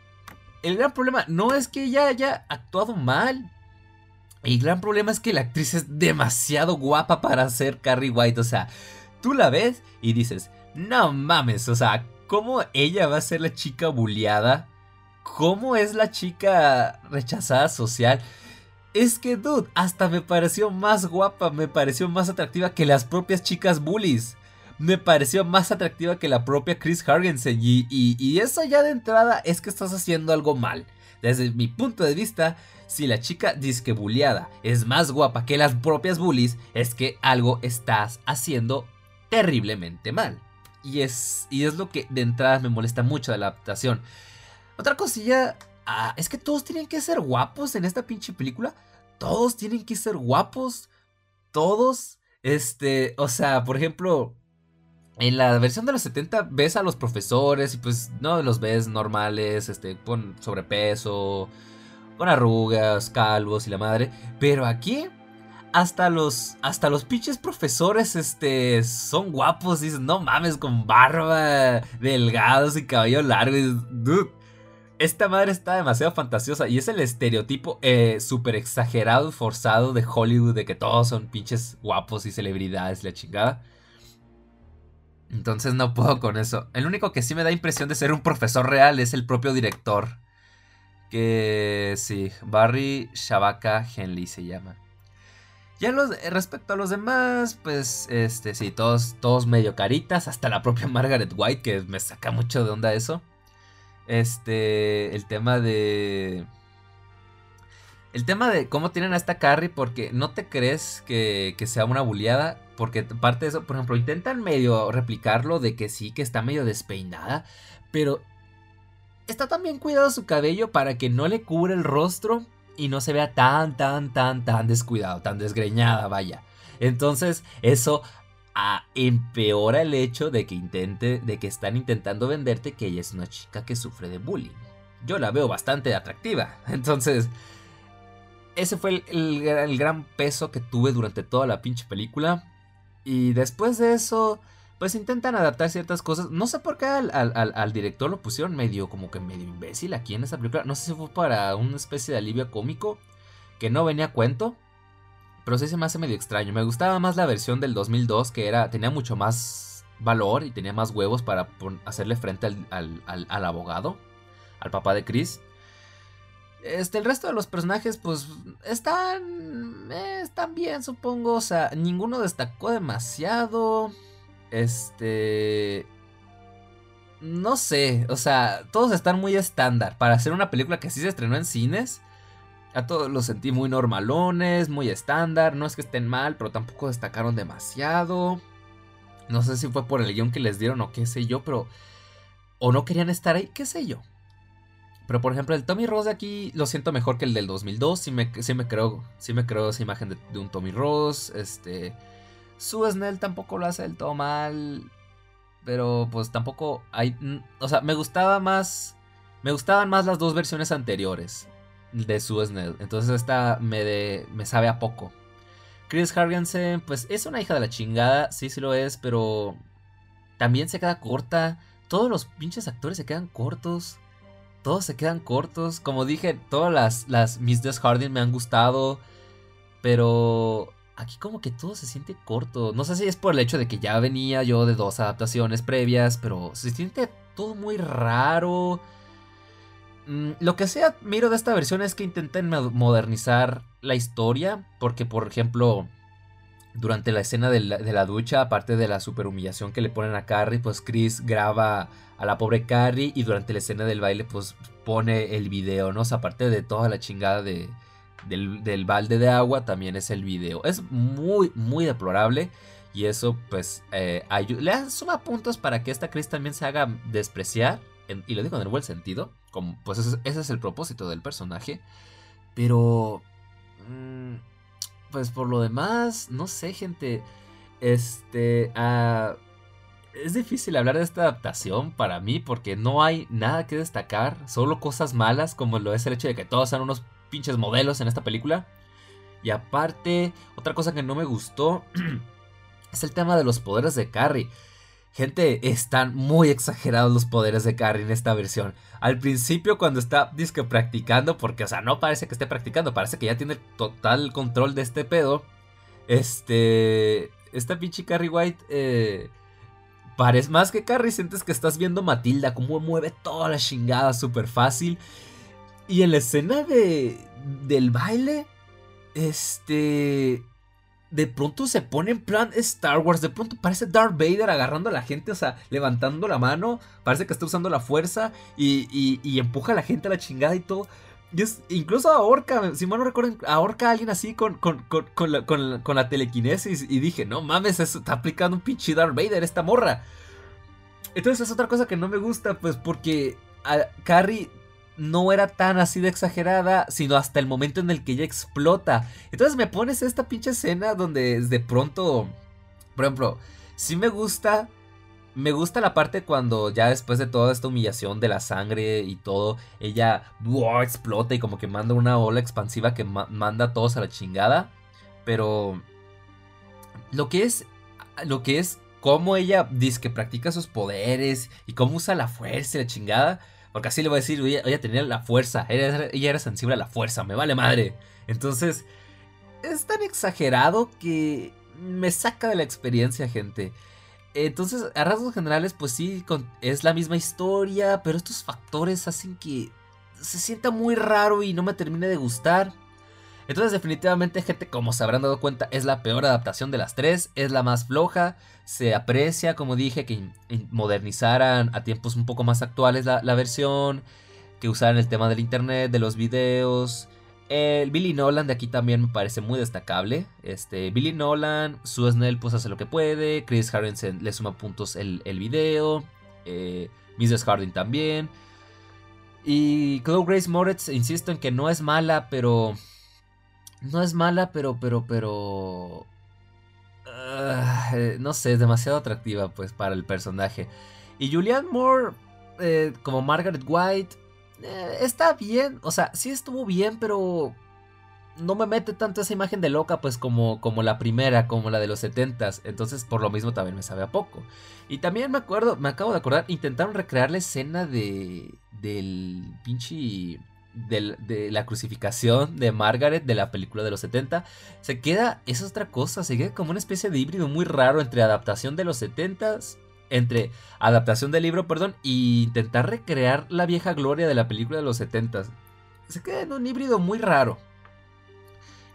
A: El gran problema no es que ella haya actuado mal. El gran problema es que la actriz es demasiado guapa para ser Carrie White. O sea, tú la ves y dices, no mames, o sea, ¿cómo ella va a ser la chica bulliada? ¿Cómo es la chica rechazada social? Es que, dude, hasta me pareció más guapa, me pareció más atractiva que las propias chicas bullies. Me pareció más atractiva que la propia Chris Hargensen. Y, y, eso ya de entrada es que estás haciendo algo mal. Desde mi punto de vista, si la chica disque bulliada es más guapa que las propias bullies, es que algo estás haciendo terriblemente mal. Y es, y es lo que de entrada me molesta mucho de la adaptación. Otra cosilla, ah, es que todos tienen que ser guapos en esta pinche película. Todos tienen que ser guapos. Todos. Este, o sea, por ejemplo, en la versión de los 70 ves a los profesores y pues no los ves normales, este, con sobrepeso, con arrugas, calvos y la madre. Pero aquí hasta los hasta los pinches profesores este son guapos, dices, no mames con barba, delgados y cabello largo, dude, esta madre está demasiado fantasiosa y es el estereotipo eh, súper exagerado y forzado de Hollywood de que todos son pinches guapos y celebridades, la chingada. Entonces no puedo con eso. El único que sí me da impresión de ser un profesor real es el propio director. Que sí, Barry Shabaka Henley se llama. Ya los, respecto a los demás, pues este sí, todos, todos medio caritas, hasta la propia Margaret White, que me saca mucho de onda eso. Este, el tema de... El tema de cómo tienen a esta Carrie, porque no te crees que, que sea una bulleada, porque parte de eso, por ejemplo, intentan medio replicarlo de que sí, que está medio despeinada, pero está también cuidado su cabello para que no le cubra el rostro y no se vea tan, tan, tan, tan descuidado, tan desgreñada, vaya. Entonces, eso ah, empeora el hecho de que intente, de que están intentando venderte que ella es una chica que sufre de bullying. Yo la veo bastante atractiva. Entonces, ese fue el gran peso que tuve durante toda la pinche película. Y después de eso, pues intentan adaptar ciertas cosas. No sé por qué al, director lo pusieron medio, como que medio imbécil aquí en esa película. No sé si fue para una especie de alivio cómico que no venía a cuento. Pero sí se me hace medio extraño. Me gustaba más la versión del 2002 que era, tenía mucho más valor y tenía más huevos para hacerle frente al, al abogado, al papá de Chris. Este, el resto de los personajes, pues, están. Eh, están bien, supongo. O sea, ninguno destacó demasiado. Este. No sé, o sea, todos están muy estándar. Para hacer una película que sí se estrenó en cines, a todos los sentí muy normalones, muy estándar. No es que estén mal, pero tampoco destacaron demasiado. No sé si fue por el guion que les dieron o qué sé yo, pero. O no querían estar ahí, qué sé yo. Pero por ejemplo, el Tommy Ross de aquí lo siento mejor que el del 2002. Sí me, sí me creo, sí me creo esa imagen de, un Tommy Ross. Este. Su Snell tampoco lo hace del todo mal. Pero pues tampoco hay. O sea, me gustaba más. Me gustaban más las dos versiones anteriores de Sue Snell. Entonces esta me, de, me sabe a poco. Chris Hargensen, pues es una hija de la chingada. Sí, sí lo es, pero. También se queda corta. Todos los pinches actores se quedan cortos todos se quedan cortos. Como dije, todas las, las Miss Harding me han gustado. Pero aquí como que todo se siente corto. No sé si es por el hecho de que ya venía yo de dos adaptaciones previas, pero se siente todo muy raro. Mm, lo que sea miro de esta versión es que intenten modernizar la historia, porque por ejemplo, durante la escena de la, ducha, aparte de la super humillación que le ponen a Carrie, pues Chris graba a la pobre Carrie y durante la escena del baile pues pone el video, ¿no? O sea, aparte de toda la chingada de, del, balde de agua, también es el video. Es muy, muy deplorable y eso pues eh, le suma puntos para que esta Chris también se haga despreciar, y lo digo en el buen sentido, como, pues ese, es el propósito del personaje, pero... Mm, pues por lo demás, no sé, gente. Este. Uh, es difícil hablar de esta adaptación para mí porque no hay nada que destacar, solo cosas malas como lo es el hecho de que todos sean unos pinches modelos en esta película. Y aparte, otra cosa que no me gustó es el tema de los poderes de Carrie. Gente, están muy exagerados los poderes de Carrie en esta versión. Al principio cuando está disque practicando, porque o sea, no parece que esté practicando, parece que ya tiene total control de este pedo. Este, esta pinche Carrie White eh, parece más que Carrie, sientes que estás viendo Matilda, cómo mueve toda la chingada súper fácil. Y en la escena de del baile, este de pronto se pone en plan Star Wars, de pronto parece Darth Vader agarrando a la gente, o sea, levantando la mano, parece que está usando la fuerza y, empuja a la gente a la chingada y todo. Y incluso ahorca, si mal no recuerdo, ahorca a alguien así con, con, la, telequinesis y dije, no mames, está aplicando un pinche Darth Vader esta morra. Entonces es otra cosa que no me gusta, pues porque a Carrie no era tan así de exagerada, sino hasta el momento en el que ella explota. Entonces me pones esta pinche escena donde de pronto, por ejemplo, sí me gusta, me gusta la parte cuando ya después de toda esta humillación de la sangre y todo, ella explota y como que manda una ola expansiva que manda a todos a la chingada. Pero lo que es, lo que es cómo ella dice que practica sus poderes y cómo usa la fuerza y la chingada porque así le voy a decir, ella, tenía la fuerza, ella, era sensible a la fuerza, me vale madre. Entonces, es tan exagerado que me saca de la experiencia, gente. Entonces, a rasgos generales, pues sí, es la misma historia, pero estos factores hacen que se sienta muy raro y no me termine de gustar. Entonces definitivamente gente como se habrán dado cuenta es la peor adaptación de las tres, es la más floja, se aprecia como dije que modernizaran a tiempos un poco más actuales la, versión, que usaran el tema del internet, de los videos. El Billy Nolan de aquí también me parece muy destacable. Este, Billy Nolan, Sue Snell pues hace lo que puede, Chris Harrison le suma puntos el, video, eh, Mrs. Harding también. Y Chloe Grace Moretz, insisto en que no es mala, pero no es mala, pero, pero, pero... Ah, eh, no sé, es demasiado atractiva pues para el personaje. Y Julianne Moore, eh, como Margaret White, eh, está bien. O sea, sí estuvo bien, pero no me mete tanto esa imagen de loca, pues como, como la primera, como la de los 70s. Entonces, por lo mismo también me sabe a poco. Y también me acuerdo, me acabo de acordar, intentaron recrear la escena de. del pinche de, la crucificación de Margaret de la película de los 70, se queda, es otra cosa, se queda como una especie de híbrido muy raro entre adaptación de los 70 entre adaptación del libro, perdón, e intentar recrear la vieja gloria de la película de los 70 Se queda en un híbrido muy raro.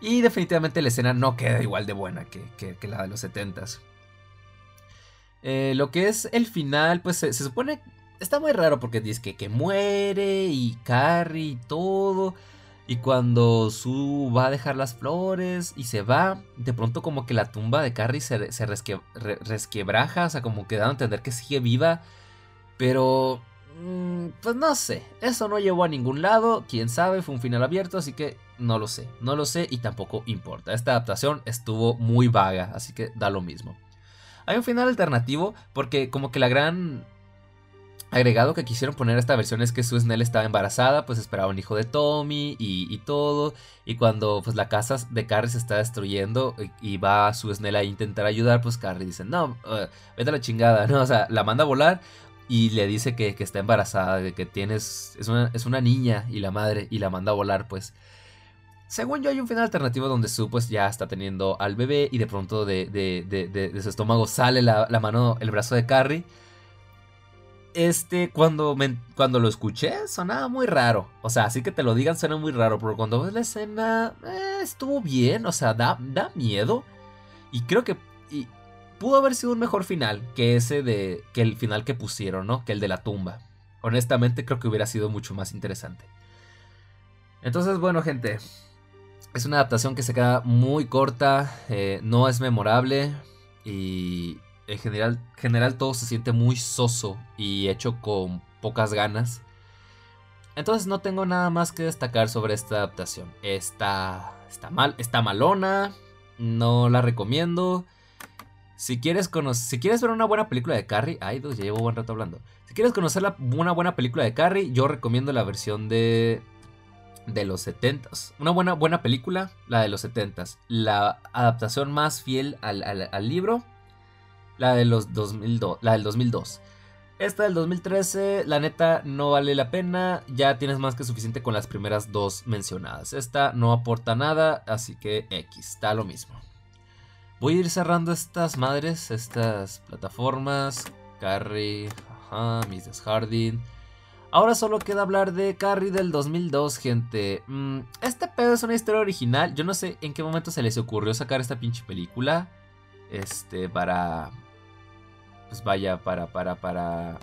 A: Y definitivamente la escena no queda igual de buena que, la de los 70 eh, lo que es el final, pues se, se supone está muy raro porque dice que, que muere y Carrie y todo. Y cuando Sue va a dejar las flores y se va, de pronto como que la tumba de Carrie se, se resquebraja, o sea, como que da a entender que sigue viva. Pero, mm, pues no sé, eso no llevó a ningún lado, quién sabe, fue un final abierto, así que no lo sé, no lo sé y tampoco importa. Esta adaptación estuvo muy vaga, así que da lo mismo. Hay un final alternativo porque como que la gran agregado que quisieron poner a esta versión es que Sue Snell estaba embarazada, pues esperaba un hijo de Tommy y, todo. Y cuando pues la casa de Carrie se está destruyendo y, va Sue Snell a intentar ayudar, pues Carrie dice, no, uh, vete a la chingada, ¿no? O sea, la manda a volar y le dice que, está embarazada, de que tienes, es una, es una niña y la madre y la manda a volar, pues... Según yo hay un final alternativo donde Sue pues ya está teniendo al bebé y de pronto de, de, su estómago sale la mano, el brazo de Carrie este, cuando, me, cuando lo escuché, sonaba muy raro. O sea, así que te lo digan, suena muy raro. Pero cuando ves la escena, eh, estuvo bien. O sea, da, da miedo. Y creo que y pudo haber sido un mejor final que ese de. que el final que pusieron, ¿no? Que el de la tumba. Honestamente, creo que hubiera sido mucho más interesante. Entonces, bueno, gente. Es una adaptación que se queda muy corta. Eh, no es memorable. Y en general, general todo se siente muy soso y hecho con pocas ganas. Entonces no tengo nada más que destacar sobre esta adaptación. Está, está mal, está malona, no la recomiendo. Si quieres, si quieres ver una buena película de Carrie, ay, dos, ya llevo buen rato hablando. Si quieres conocer una buena película de Carrie, yo recomiendo la versión de de los 70s. Una buena, buena película, la de los 70s. La adaptación más fiel al, al libro la, de los 2002, la del 2002. Esta del 2013, la neta, no vale la pena. Ya tienes más que suficiente con las primeras dos mencionadas. Esta no aporta nada, así que X, está lo mismo. Voy a ir cerrando estas madres, estas plataformas. Carrie, ajá, Mrs. Harding. Ahora solo queda hablar de Carrie del 2002, gente. Mm, este pedo es una historia original. Yo no sé en qué momento se les ocurrió sacar esta pinche película. Este, para... Pues vaya, para, para, para...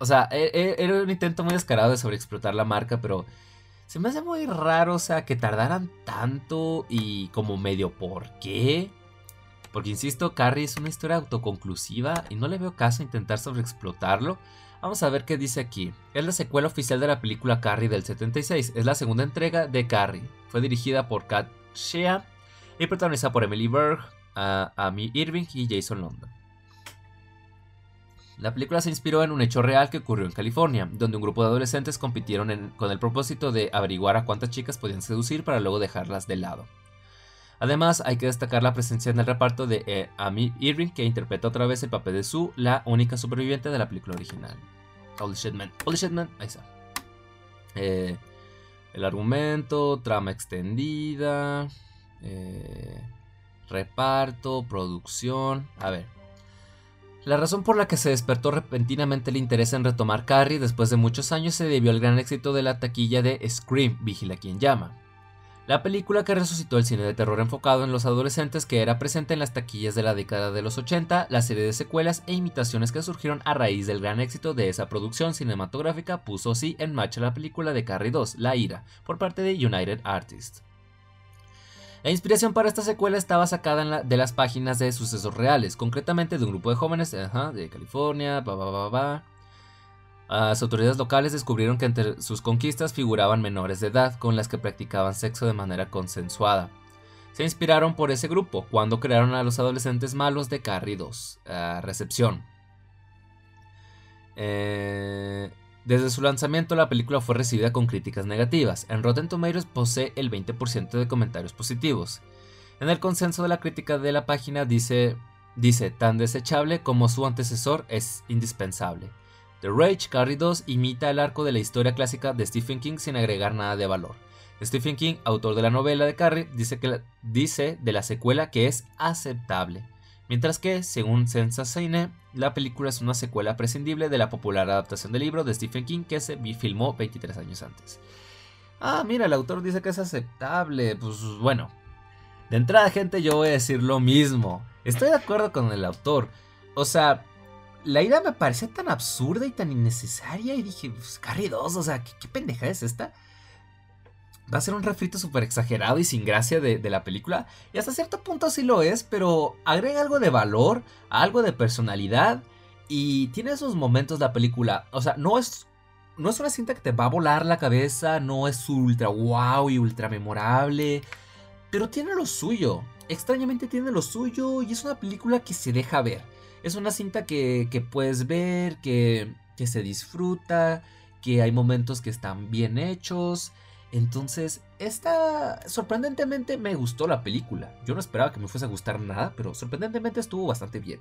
A: O sea, era un intento muy descarado de sobreexplotar la marca, pero se me hace muy raro, o sea, que tardaran tanto y como medio por qué. Porque insisto, Carrie es una historia autoconclusiva y no le veo caso intentar sobreexplotarlo. Vamos a ver qué dice aquí. Es la secuela oficial de la película Carrie del 76. Es la segunda entrega de Carrie. Fue dirigida por Kat Shea y protagonizada por Emily Berg, Amy Irving y Jason London. La película se inspiró en un hecho real que ocurrió en California, donde un grupo de adolescentes compitieron con el propósito de averiguar a cuántas chicas podían seducir para luego dejarlas de lado. Además, hay que destacar la presencia en el reparto de eh, Amy Irving, que interpreta otra vez el papel de Sue, la única superviviente de la película original. Holy shit, man. Holy man. Ahí está. Eh, el argumento, trama extendida, eh, reparto, producción. A ver, la razón por la que se despertó repentinamente el interés en retomar Carrie después de muchos años se debió al gran éxito de la taquilla de Scream, Vigila quien llama. La película que resucitó el cine de terror enfocado en los adolescentes que era presente en las taquillas de la década de los 80, la serie de secuelas e imitaciones que surgieron a raíz del gran éxito de esa producción cinematográfica puso así en marcha la película de Carrie 2, La Ira, por parte de United Artists. La inspiración para esta secuela estaba sacada de las páginas de sucesos reales, concretamente de un grupo de jóvenes de California, Las autoridades locales descubrieron que entre sus conquistas figuraban menores de edad con las que practicaban sexo de manera consensuada. Se inspiraron por ese grupo cuando crearon a los adolescentes malos de Carrie 2. recepción. Eh, desde su lanzamiento la película fue recibida con críticas negativas. En Rotten Tomatoes posee el 20% de comentarios positivos. En el consenso de la crítica de la página dice, dice tan desechable como su antecesor es indispensable. The Rage Carrie 2 imita el arco de la historia clásica de Stephen King sin agregar nada de valor. Stephen King, autor de la novela de Carrie, dice, que dice de la secuela que es aceptable. Mientras que, según Sensacine, la película es una secuela prescindible de la popular adaptación del libro de Stephen King que se filmó 23 años antes. Ah, mira, el autor dice que es aceptable. Pues bueno. De entrada, gente, yo voy a decir lo mismo. Estoy de acuerdo con el autor. O sea, la idea me parecía tan absurda y tan innecesaria. Y dije, pues, Carrie 2, o sea, ¿qué, qué pendeja es esta? Va a ser un refrito súper exagerado y sin gracia de, la película. Y hasta cierto punto sí lo es, pero agrega algo de valor, algo de personalidad. Y tiene esos momentos la película. O sea, no es, no es una cinta que te va a volar la cabeza, no es ultra wow y ultra memorable. Pero tiene lo suyo. Extrañamente tiene lo suyo y es una película que se deja ver. Es una cinta que, que puedes ver, que, que se disfruta, que hay momentos que están bien hechos entonces, esta sorprendentemente me gustó la película. Yo no esperaba que me fuese a gustar nada, pero sorprendentemente estuvo bastante bien.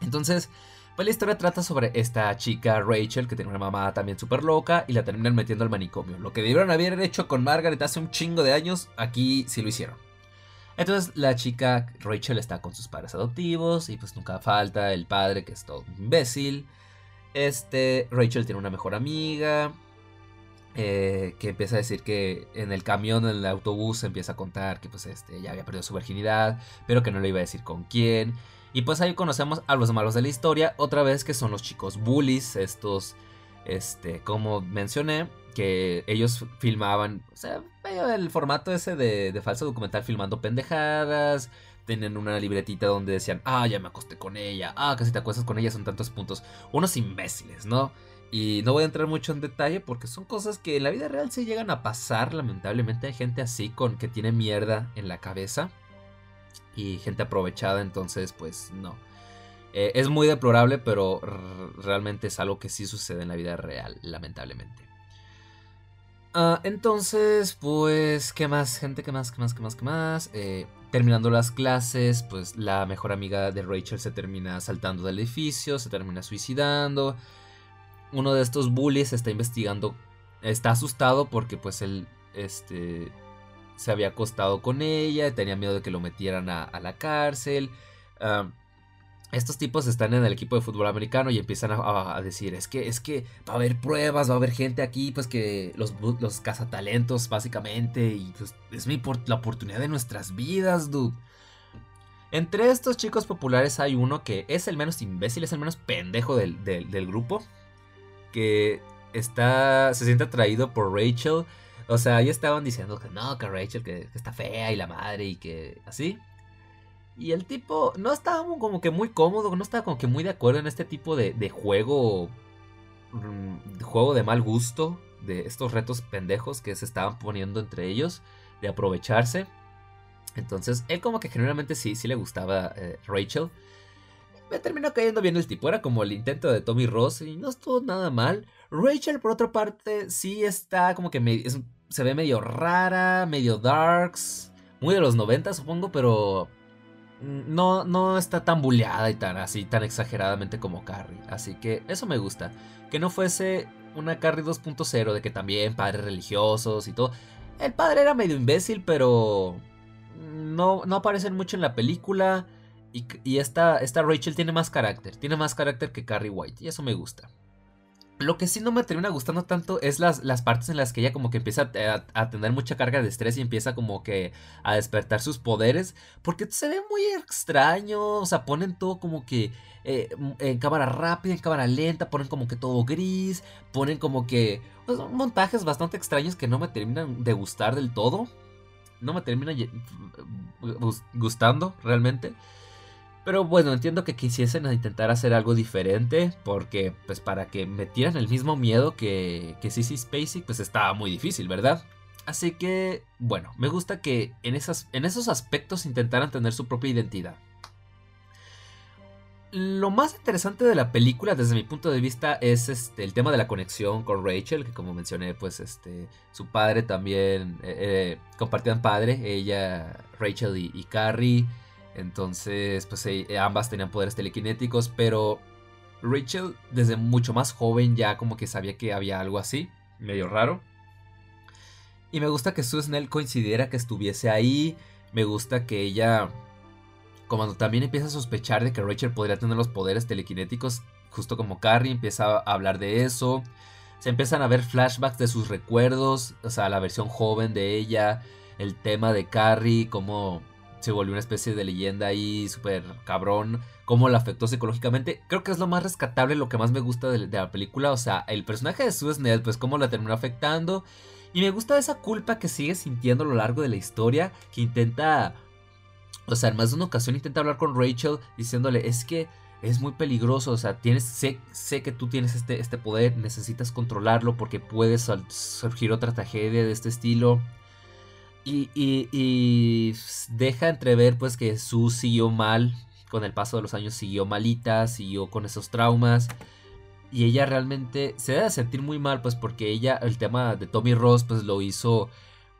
A: Entonces, pues la historia trata sobre esta chica Rachel que tiene una mamá también súper loca y la terminan metiendo al manicomio. Lo que debieron haber hecho con Margaret hace un chingo de años, aquí sí lo hicieron. Entonces la chica Rachel está con sus padres adoptivos y pues nunca falta el padre que es todo un imbécil. Este, Rachel tiene una mejor amiga eh, que empieza a decir que en el camión, en el autobús, empieza a contar que pues este, ya había perdido su virginidad, pero que no le iba a decir con quién. Y pues ahí conocemos a los malos de la historia, otra vez que son los chicos bullies, estos, este, como mencioné, que ellos filmaban, o sea, el formato ese de, de falso documental filmando pendejadas, tienen una libretita donde decían, ah, ya me acosté con ella, ah, casi te acuestas con ella, son tantos puntos. Unos imbéciles, ¿no? Y no voy a entrar mucho en detalle porque son cosas que en la vida real se llegan a pasar. Lamentablemente hay gente así con que tiene mierda en la cabeza. Y gente aprovechada, entonces pues no. Eh, es muy deplorable, pero realmente es algo que sí sucede en la vida real, lamentablemente. Ah, entonces, pues, ¿qué más, gente? ¿Qué más? ¿Qué más? ¿Qué más? ¿Qué más? Eh, terminando las clases, pues la mejor amiga de Rachel se termina saltando del edificio, se termina suicidando uno de estos bullies está investigando, está asustado porque pues él este, se había acostado con ella, tenía miedo de que lo metieran a, la cárcel. estos tipos están en el equipo de fútbol americano y empiezan a, decir, es que, es que va a haber pruebas, va a haber gente aquí, pues que los, los cazatalentos básicamente, y pues es mi, la oportunidad de nuestras vidas, dude. Entre estos chicos populares hay uno que es el menos imbécil, es el menos pendejo del, grupo, que está, se siente atraído por Rachel. O sea, ahí estaban diciendo que no, que Rachel que está fea y la madre y que así. Y el tipo no estaba como que muy cómodo, no estaba como que muy de acuerdo en este tipo de, juego. Mm, juego de mal gusto. De estos retos pendejos que se estaban poniendo entre ellos. De aprovecharse. Entonces, él como que generalmente sí, sí le gustaba eh, Rachel. Me terminó cayendo bien el tipo. Era como el intento de Tommy Ross y no estuvo nada mal. Rachel, por otra parte, sí está como que se ve medio rara, medio darks. Muy de los 90, supongo, pero no, no está tan bulleada y tan así, tan exageradamente como Carrie. Así que eso me gusta. Que no fuese una Carrie 2.0 de que también padres religiosos y todo. El padre era medio imbécil, pero no, no aparecen mucho en la película. Y, esta, esta Rachel tiene más carácter. Tiene más carácter que Carrie White. Y eso me gusta. Lo que sí no me termina gustando tanto es las, las partes en las que ella como que empieza a, tener mucha carga de estrés y empieza como que a despertar sus poderes. Porque se ve muy extraño. O sea, ponen todo como que eh, en cámara rápida, en cámara lenta. Ponen como que todo gris. Ponen como que pues, montajes bastante extraños que no me terminan de gustar del todo. No me terminan gustando realmente. Pero bueno, entiendo que quisiesen intentar hacer algo diferente. Porque, pues, para que metieran el mismo miedo que, que Spacey, pues estaba muy difícil, ¿verdad? Así que, bueno, me gusta que en, esas, en esos aspectos intentaran tener su propia identidad. Lo más interesante de la película, desde mi punto de vista, es este, el tema de la conexión con Rachel, que como mencioné, pues este, su padre también eh, eh, compartían padre, ella, Rachel y Carrie. Entonces, pues eh, ambas tenían poderes telequinéticos, pero Rachel desde mucho más joven ya como que sabía que había algo así, medio raro. Y me gusta que Sue Snell coincidiera que estuviese ahí. Me gusta que ella, como también empieza a sospechar de que Rachel podría tener los poderes telequinéticos, justo como Carrie, empieza a hablar de eso. Se empiezan a ver flashbacks de sus recuerdos, o sea, la versión joven de ella, el tema de Carrie, cómo se volvió una especie de leyenda ahí súper cabrón, cómo la afectó psicológicamente. Creo que es lo más rescatable, lo que más me gusta de, la película, o sea, el personaje de Sue Snell, pues cómo la terminó afectando. Y me gusta esa culpa que sigue sintiendo a lo largo de la historia, que intenta, o sea, en más de una ocasión intenta hablar con Rachel diciéndole, es que es muy peligroso, o sea, tienes, sé, sé que tú tienes este, este poder, necesitas controlarlo porque puede surgir otra tragedia de este estilo. Y, deja entrever pues que Sue siguió mal, con el paso de los años siguió malita, siguió con esos traumas. Y ella realmente se debe sentir muy mal pues porque ella, el tema de Tommy Ross pues lo hizo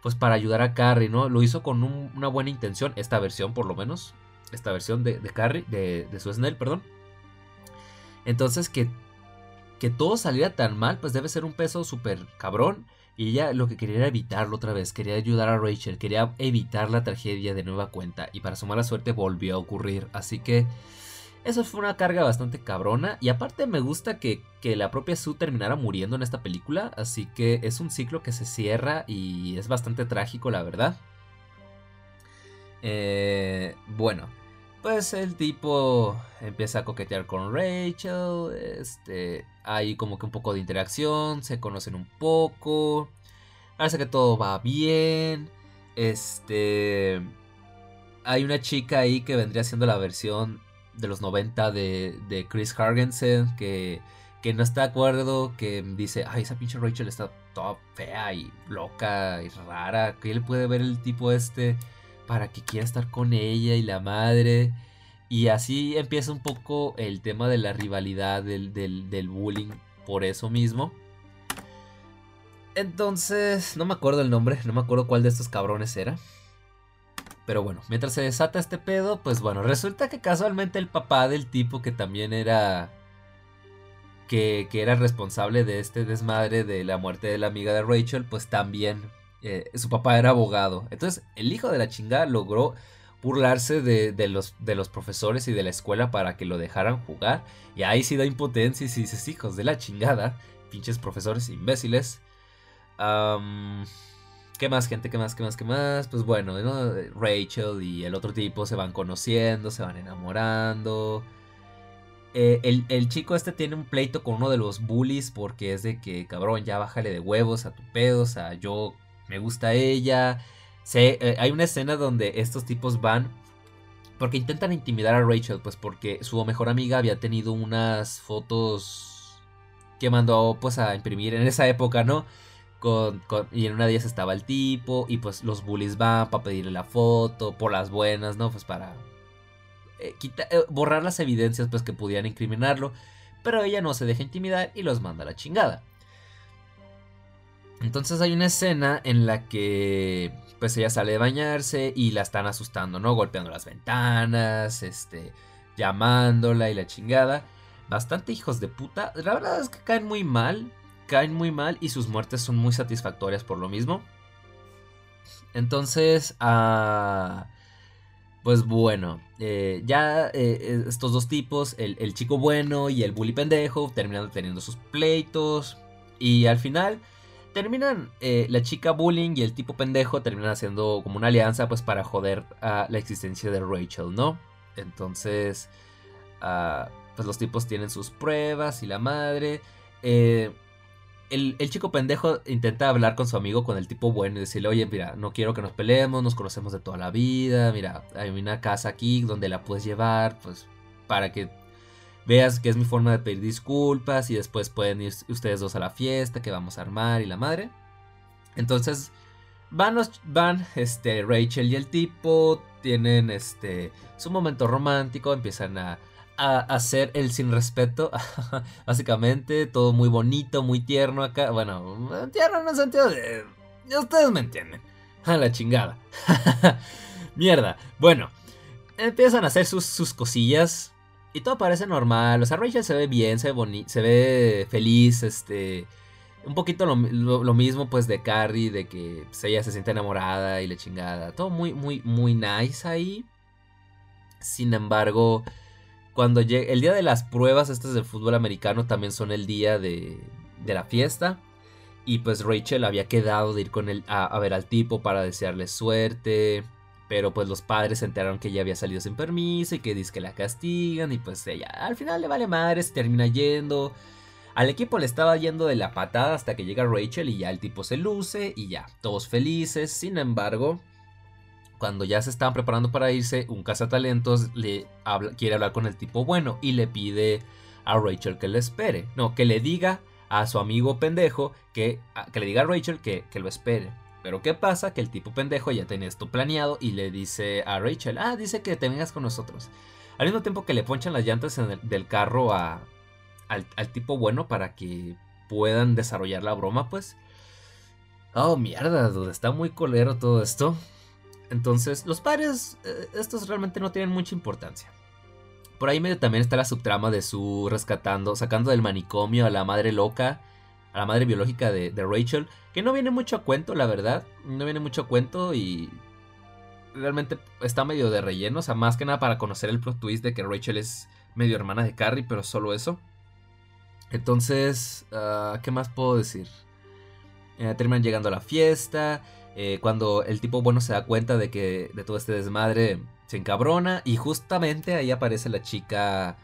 A: pues para ayudar a Carrie, ¿no? Lo hizo con una buena intención, esta versión por lo menos, esta versión de, de Carrie, de, de su Snell, perdón. Entonces que, que todo saliera tan mal pues debe ser un peso súper cabrón. Y ella lo que quería era evitarlo otra vez, quería ayudar a Rachel, quería evitar la tragedia de nueva cuenta. Y para su mala suerte volvió a ocurrir. Así que eso fue una carga bastante cabrona. Y aparte me gusta que, la propia Sue terminara muriendo en esta película. Así que es un ciclo que se cierra y es bastante trágico, la verdad. Eh, bueno, pues el tipo empieza a coquetear con Rachel. Este, hay como que un poco de interacción, se conocen un poco. Parece que todo va bien. Este. Hay una chica ahí que vendría siendo la versión de los 90 de, de Chris Hargensen que, que no está de acuerdo, que dice, ay, esa pinche Rachel está toda fea y loca y rara, que él puede ver el tipo este para que quiera estar con ella y la madre. Y así empieza un poco el tema de la rivalidad, del, del, bullying, por eso mismo. Entonces, no me acuerdo el nombre, no me acuerdo cuál de estos cabrones era. Pero bueno, mientras se desata este pedo, pues bueno, resulta que casualmente el papá del tipo que también era... Que, que era responsable de este desmadre de la muerte de la amiga de Rachel, pues también eh, su papá era abogado. Entonces, el hijo de la chingada logró burlarse de, los, de los profesores y de la escuela para que lo dejaran jugar. Y ahí sí da impotencia y si dices, hijos de la chingada, pinches profesores imbéciles. ¿Qué más, gente? ¿Qué más? ¿Qué más? ¿Qué más? Pues bueno, Rachel y el otro tipo se van conociendo, se van enamorando. Eh, el, chico este tiene un pleito con uno de los bullies porque es de que, cabrón, ya bájale de huevos a tu pedo, o sea, yo me gusta ella. Eh, hay una escena donde estos tipos van porque intentan intimidar a Rachel, pues porque su mejor amiga había tenido unas fotos que mandó pues a imprimir en esa época, ¿no? y en una de ellas estaba el tipo y pues los bullies van para pedirle la foto, por las buenas, ¿no? Pues para eh, eh, borrar las evidencias pues que pudieran incriminarlo, pero ella no se deja intimidar y los manda a la chingada. Entonces hay una escena en la que pues ella sale de bañarse y la están asustando, ¿no? Golpeando las ventanas, este, llamándola y la chingada. Bastante hijos de puta. La verdad es que caen muy mal caen muy mal y sus muertes son muy satisfactorias por lo mismo. Entonces, ah, pues bueno, eh, ya eh, estos dos tipos, el, chico bueno y el bully pendejo, terminan teniendo sus pleitos. Y al final, terminan eh, la chica bullying y el tipo pendejo terminan haciendo como una alianza pues para joder a la existencia de Rachel, ¿no? Entonces, ah, pues los tipos tienen sus pruebas y la madre. Eh, el, chico pendejo intenta hablar con su amigo, con el tipo bueno, y decirle, oye, mira, no quiero que nos peleemos, nos conocemos de toda la vida, mira, hay una casa aquí donde la puedes llevar, pues, para que veas que es mi forma de pedir disculpas y después pueden ir ustedes dos a la fiesta que vamos a armar y la madre. Entonces, van, van este, Rachel y el tipo, tienen este, su momento romántico, empiezan a a hacer el sin respeto. Básicamente, todo muy bonito, muy tierno acá. Bueno, tierno en el sentido de. Ustedes me entienden. A la chingada. Mierda. Bueno, empiezan a hacer sus, cosillas. Y todo parece normal. O sea, Rachel se ve bien, se ve bonito, se ve feliz, este. Un poquito lo, mismo pues de Carrie, de que pues, ella se siente enamorada y la chingada. Todo muy, muy, muy nice ahí. Sin embargo, cuando llegue, el día de las pruebas estas del fútbol americano también son el día de, de la fiesta. Y pues Rachel había quedado de ir con él a, ver al tipo para desearle suerte. Pero pues los padres se enteraron que ella había salido sin permiso y que dice que la castigan. Y pues ella al final le vale madre, se termina yendo. Al equipo le estaba yendo de la patada hasta que llega Rachel y ya el tipo se luce y ya, todos felices. Sin embargo, cuando ya se estaban preparando para irse, un cazatalentos le quiere hablar con el tipo bueno y le pide a Rachel que le espere. No, que le diga a su amigo pendejo que, que le diga a Rachel que, que, lo espere. Pero ¿qué pasa? Que el tipo pendejo ya tenía esto planeado y le dice a Rachel, ah, dice que te vengas con nosotros. Al mismo tiempo que le ponchan las llantas del carro a, al, al tipo bueno para que puedan desarrollar la broma, pues. Oh, mierda, dude, está muy colero todo esto. Entonces, los padres, eh, estos realmente no tienen mucha importancia. Por ahí medio también está la subtrama de su rescatando, sacando del manicomio a la madre loca, a la madre biológica de, Rachel, que no viene mucho a cuento, la verdad. No viene mucho a cuento y realmente está medio de relleno, o sea, más que nada para conocer el plot twist de que Rachel es medio hermana de Carrie, pero solo eso. Entonces, ah, ¿qué más puedo decir? Eh, terminan llegando a la fiesta. Eh, cuando el tipo bueno se da cuenta de que de todo este desmadre se encabrona y justamente ahí aparece la chica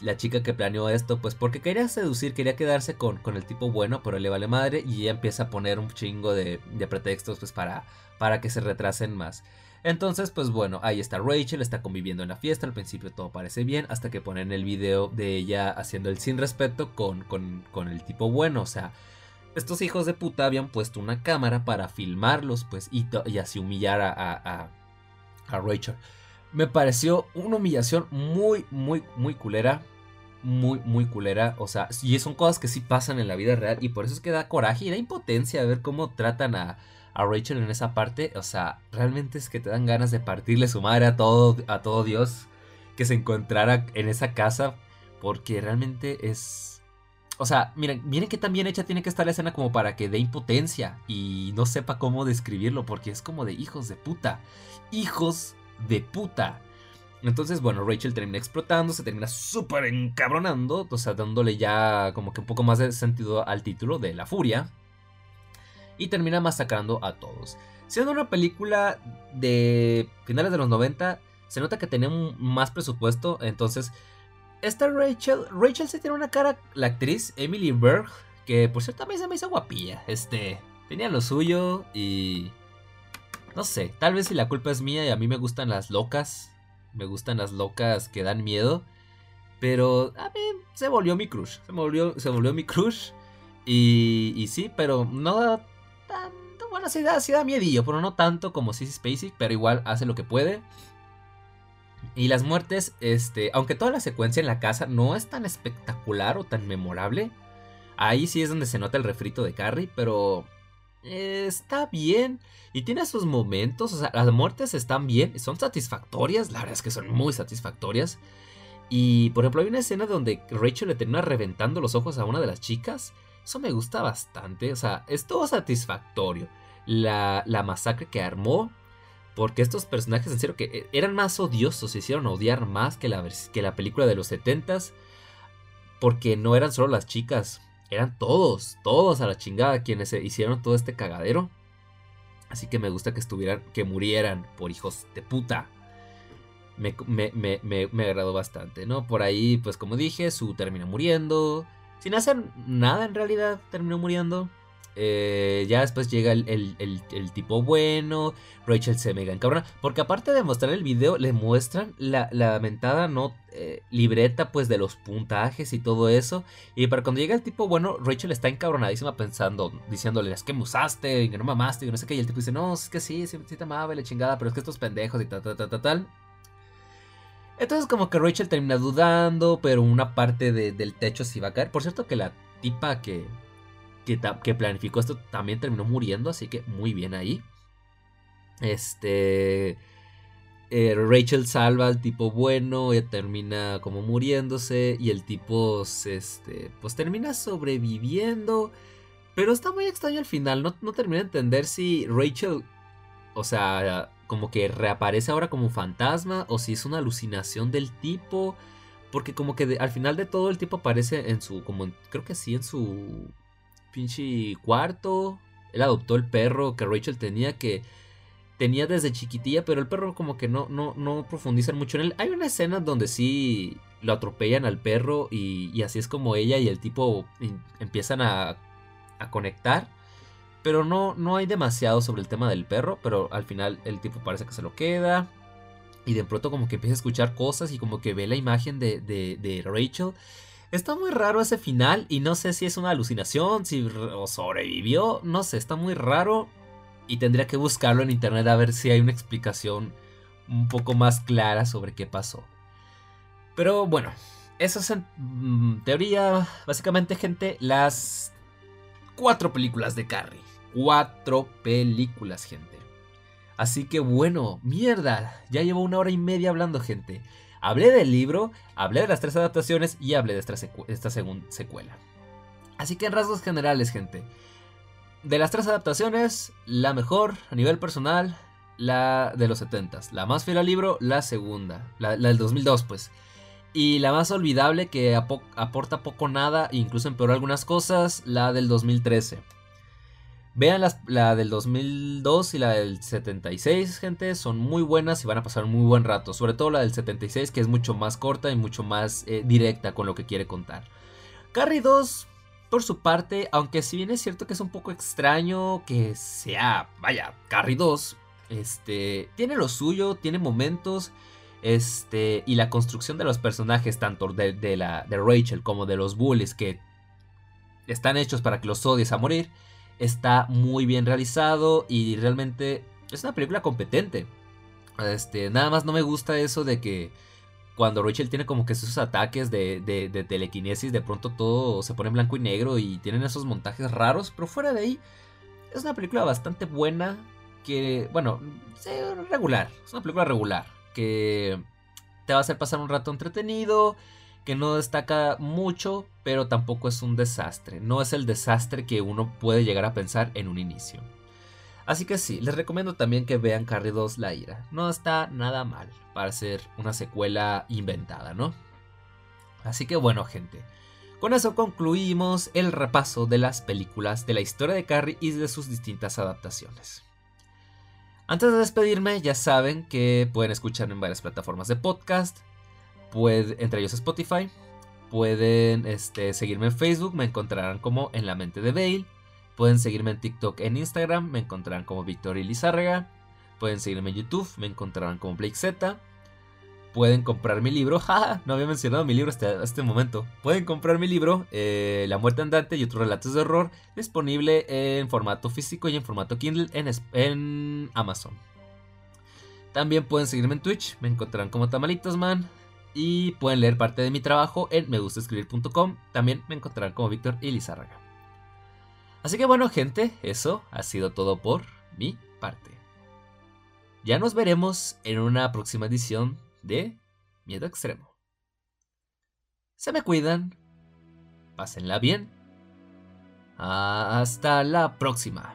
A: la chica que planeó esto pues porque quería seducir quería quedarse con, con el tipo bueno pero le vale madre y ella empieza a poner un chingo de, pretextos pues para para que se retrasen más entonces, pues bueno, ahí está Rachel, está conviviendo en la fiesta, al principio todo parece bien, hasta que ponen el video de ella haciendo el sin respeto con, con, con el tipo bueno, o sea, estos hijos de puta habían puesto una cámara para filmarlos, pues, y, así humillar a, a, Rachel. Me pareció una humillación muy, muy, muy culera. Muy, muy culera. O sea, y son cosas que sí pasan en la vida real. Y por eso es que da coraje y da impotencia ver cómo tratan a, a Rachel en esa parte. O sea, realmente es que te dan ganas de partirle su madre a todo, a todo Dios que se encontrara en esa casa. Porque realmente es o sea, miren, miren que tan bien hecha tiene que estar la escena como para que dé impotencia y no sepa cómo describirlo, porque es como de hijos de puta. Hijos de puta. Entonces, bueno, Rachel termina explotando, se termina súper encabronando, o sea, dándole ya como que un poco más de sentido al título de La Furia. Y termina masacrando a todos. Siendo una película de finales de los 90, se nota que tenía más presupuesto, entonces... Esta Rachel, Rachel sí tiene una cara, la actriz Emily Berg, que por cierto también se me hizo guapilla. Este, tenía lo suyo y... No sé, tal vez si la culpa es mía y a mí me gustan las locas, me gustan las locas que dan miedo. Pero a mí se volvió mi crush. Se volvió, se volvió mi crush. Y, y sí, pero no da tanto. Bueno, sí da, da miedillo, pero no tanto como Sissy Spacey. Pero igual hace lo que puede. Y las muertes, este, aunque toda la secuencia en la casa no es tan espectacular o tan memorable, ahí sí es donde se nota el refrito de Carrie, pero está bien y tiene sus momentos, o sea, las muertes están bien, son satisfactorias, la verdad es que son muy satisfactorias. Y por ejemplo, hay una escena donde Rachel le termina reventando los ojos a una de las chicas. Eso me gusta bastante, o sea, es todo satisfactorio. La, la masacre que armó, porque estos personajes en serio que eh, eran más odiosos, se hicieron odiar más que la, que la película de los 70s, porque no eran solo las chicas, eran todos, todos a la chingada quienes hicieron todo este cagadero. Así que me gusta que estuvieran, que murieran por hijos de puta. Me, me, me, me, agradó bastante, ¿no? Por ahí, pues como dije, Su termina muriendo. Sin hacer nada en realidad, terminó muriendo. Eh, ya después llega el, tipo bueno. Rachel se mega encabrona. Porque aparte de mostrar el video, le muestran la, lamentada no, eh, libreta pues de los puntajes y todo eso. Y para cuando llega el tipo bueno, Rachel está encabronadísima pensando, diciéndole, es que me usaste, que no mamaste, y no sé qué. Y el tipo dice, no, es que sí, sí, te amaba la chingada, pero es que estos pendejos y tal, tal, tal, tal, tal. Entonces como que Rachel termina dudando, pero una parte del techo sí va a caer. Por cierto que la tipa que, que, planificó esto también terminó muriendo, así que muy bien ahí. Este. Eh, Rachel salva al tipo bueno, y termina como muriéndose y el tipo este, pues termina sobreviviendo. Pero está muy extraño al final, no, no termina de entender si Rachel, o sea, como que reaparece ahora como fantasma o si es una alucinación del tipo. Porque como que al final de todo el tipo aparece en su, como creo que sí, en su pinche cuarto. Él adoptó el perro que Rachel tenía que tenía desde chiquitilla, pero el perro como que no, no, no profundizan mucho en él. Hay una escena donde sí lo atropellan al perro y, así es como ella y el tipo empiezan a, a conectar. Pero no, no hay demasiado sobre el tema del perro, pero al final el tipo parece que se lo queda. Y de pronto como que empieza a escuchar cosas y como que ve la imagen de, de Rachel. Está muy raro ese final y no sé si es una alucinación, si sobrevivió, no sé, está muy raro y tendría que buscarlo en internet a ver si hay una explicación un poco más clara sobre qué pasó. Pero bueno, eso es en mm, teoría, básicamente gente, las cuatro películas de Carrie. Cuatro películas, gente. Así que bueno, mierda, ya llevo una hora y media hablando, gente. Hablé del libro, hablé de las tres adaptaciones y hablé de esta, esta segunda secuela. Así que en rasgos generales, gente. De las tres adaptaciones, la mejor a nivel personal, la de los 70 La más fiel al libro, la segunda. La, del 2002, pues. Y la más olvidable que aporta poco nada, incluso empeoró algunas cosas, la del 2013. Vean la del 2002 y la del 76, gente. Son muy buenas y van a pasar un muy buen rato. Sobre todo la del 76, que es mucho más corta y mucho más eh, directa con lo que quiere contar. Carrie 2, por su parte, aunque si bien es cierto que es un poco extraño que sea, vaya, Carrie 2, este, tiene lo suyo, tiene momentos. Este, y la construcción de los personajes, tanto de, la, de Rachel como de los bullies, que están hechos para que los odies a morir está muy bien realizado y realmente es una película competente. Este, nada más no me gusta eso de que cuando Rachel tiene como que esos ataques de, de, telequinesis, de pronto todo se pone en blanco y negro y tienen esos montajes raros, pero fuera de ahí, es una película bastante buena que, bueno, regular, es una película regular, que te va a hacer pasar un rato entretenido, que no destaca mucho, pero tampoco es un desastre. No es el desastre que uno puede llegar a pensar en un inicio. Así que sí, les recomiendo también que vean Carrie 2 La Ira. No está nada mal para ser una secuela inventada, ¿no? Así que bueno, gente. Con eso concluimos el repaso de las películas de la historia de Carrie y de sus distintas adaptaciones. Antes de despedirme, ya saben que pueden escucharme en varias plataformas de podcast, entre ellos Spotify. Pueden este, seguirme en Facebook, me encontrarán como En la Mente de Bale. Pueden seguirme en TikTok, en Instagram, me encontrarán como Victoria Lizárraga. Pueden seguirme en YouTube, me encontrarán como Blake Z. Pueden comprar mi libro, jaja, no había mencionado mi libro hasta este momento. Pueden comprar mi libro, eh, La muerte andante y otros relatos de horror, disponible en formato físico y en formato Kindle en, en Amazon. También pueden seguirme en Twitch, me encontrarán como Tamalitosman. Y pueden leer parte de mi trabajo en megustaescribir.com. También me encontrarán como Víctor y Lizárraga. Así que bueno, gente, eso ha sido todo por mi parte. Ya nos veremos en una próxima edición de Miedo Extremo. Se me cuidan. Pásenla bien. Hasta la próxima.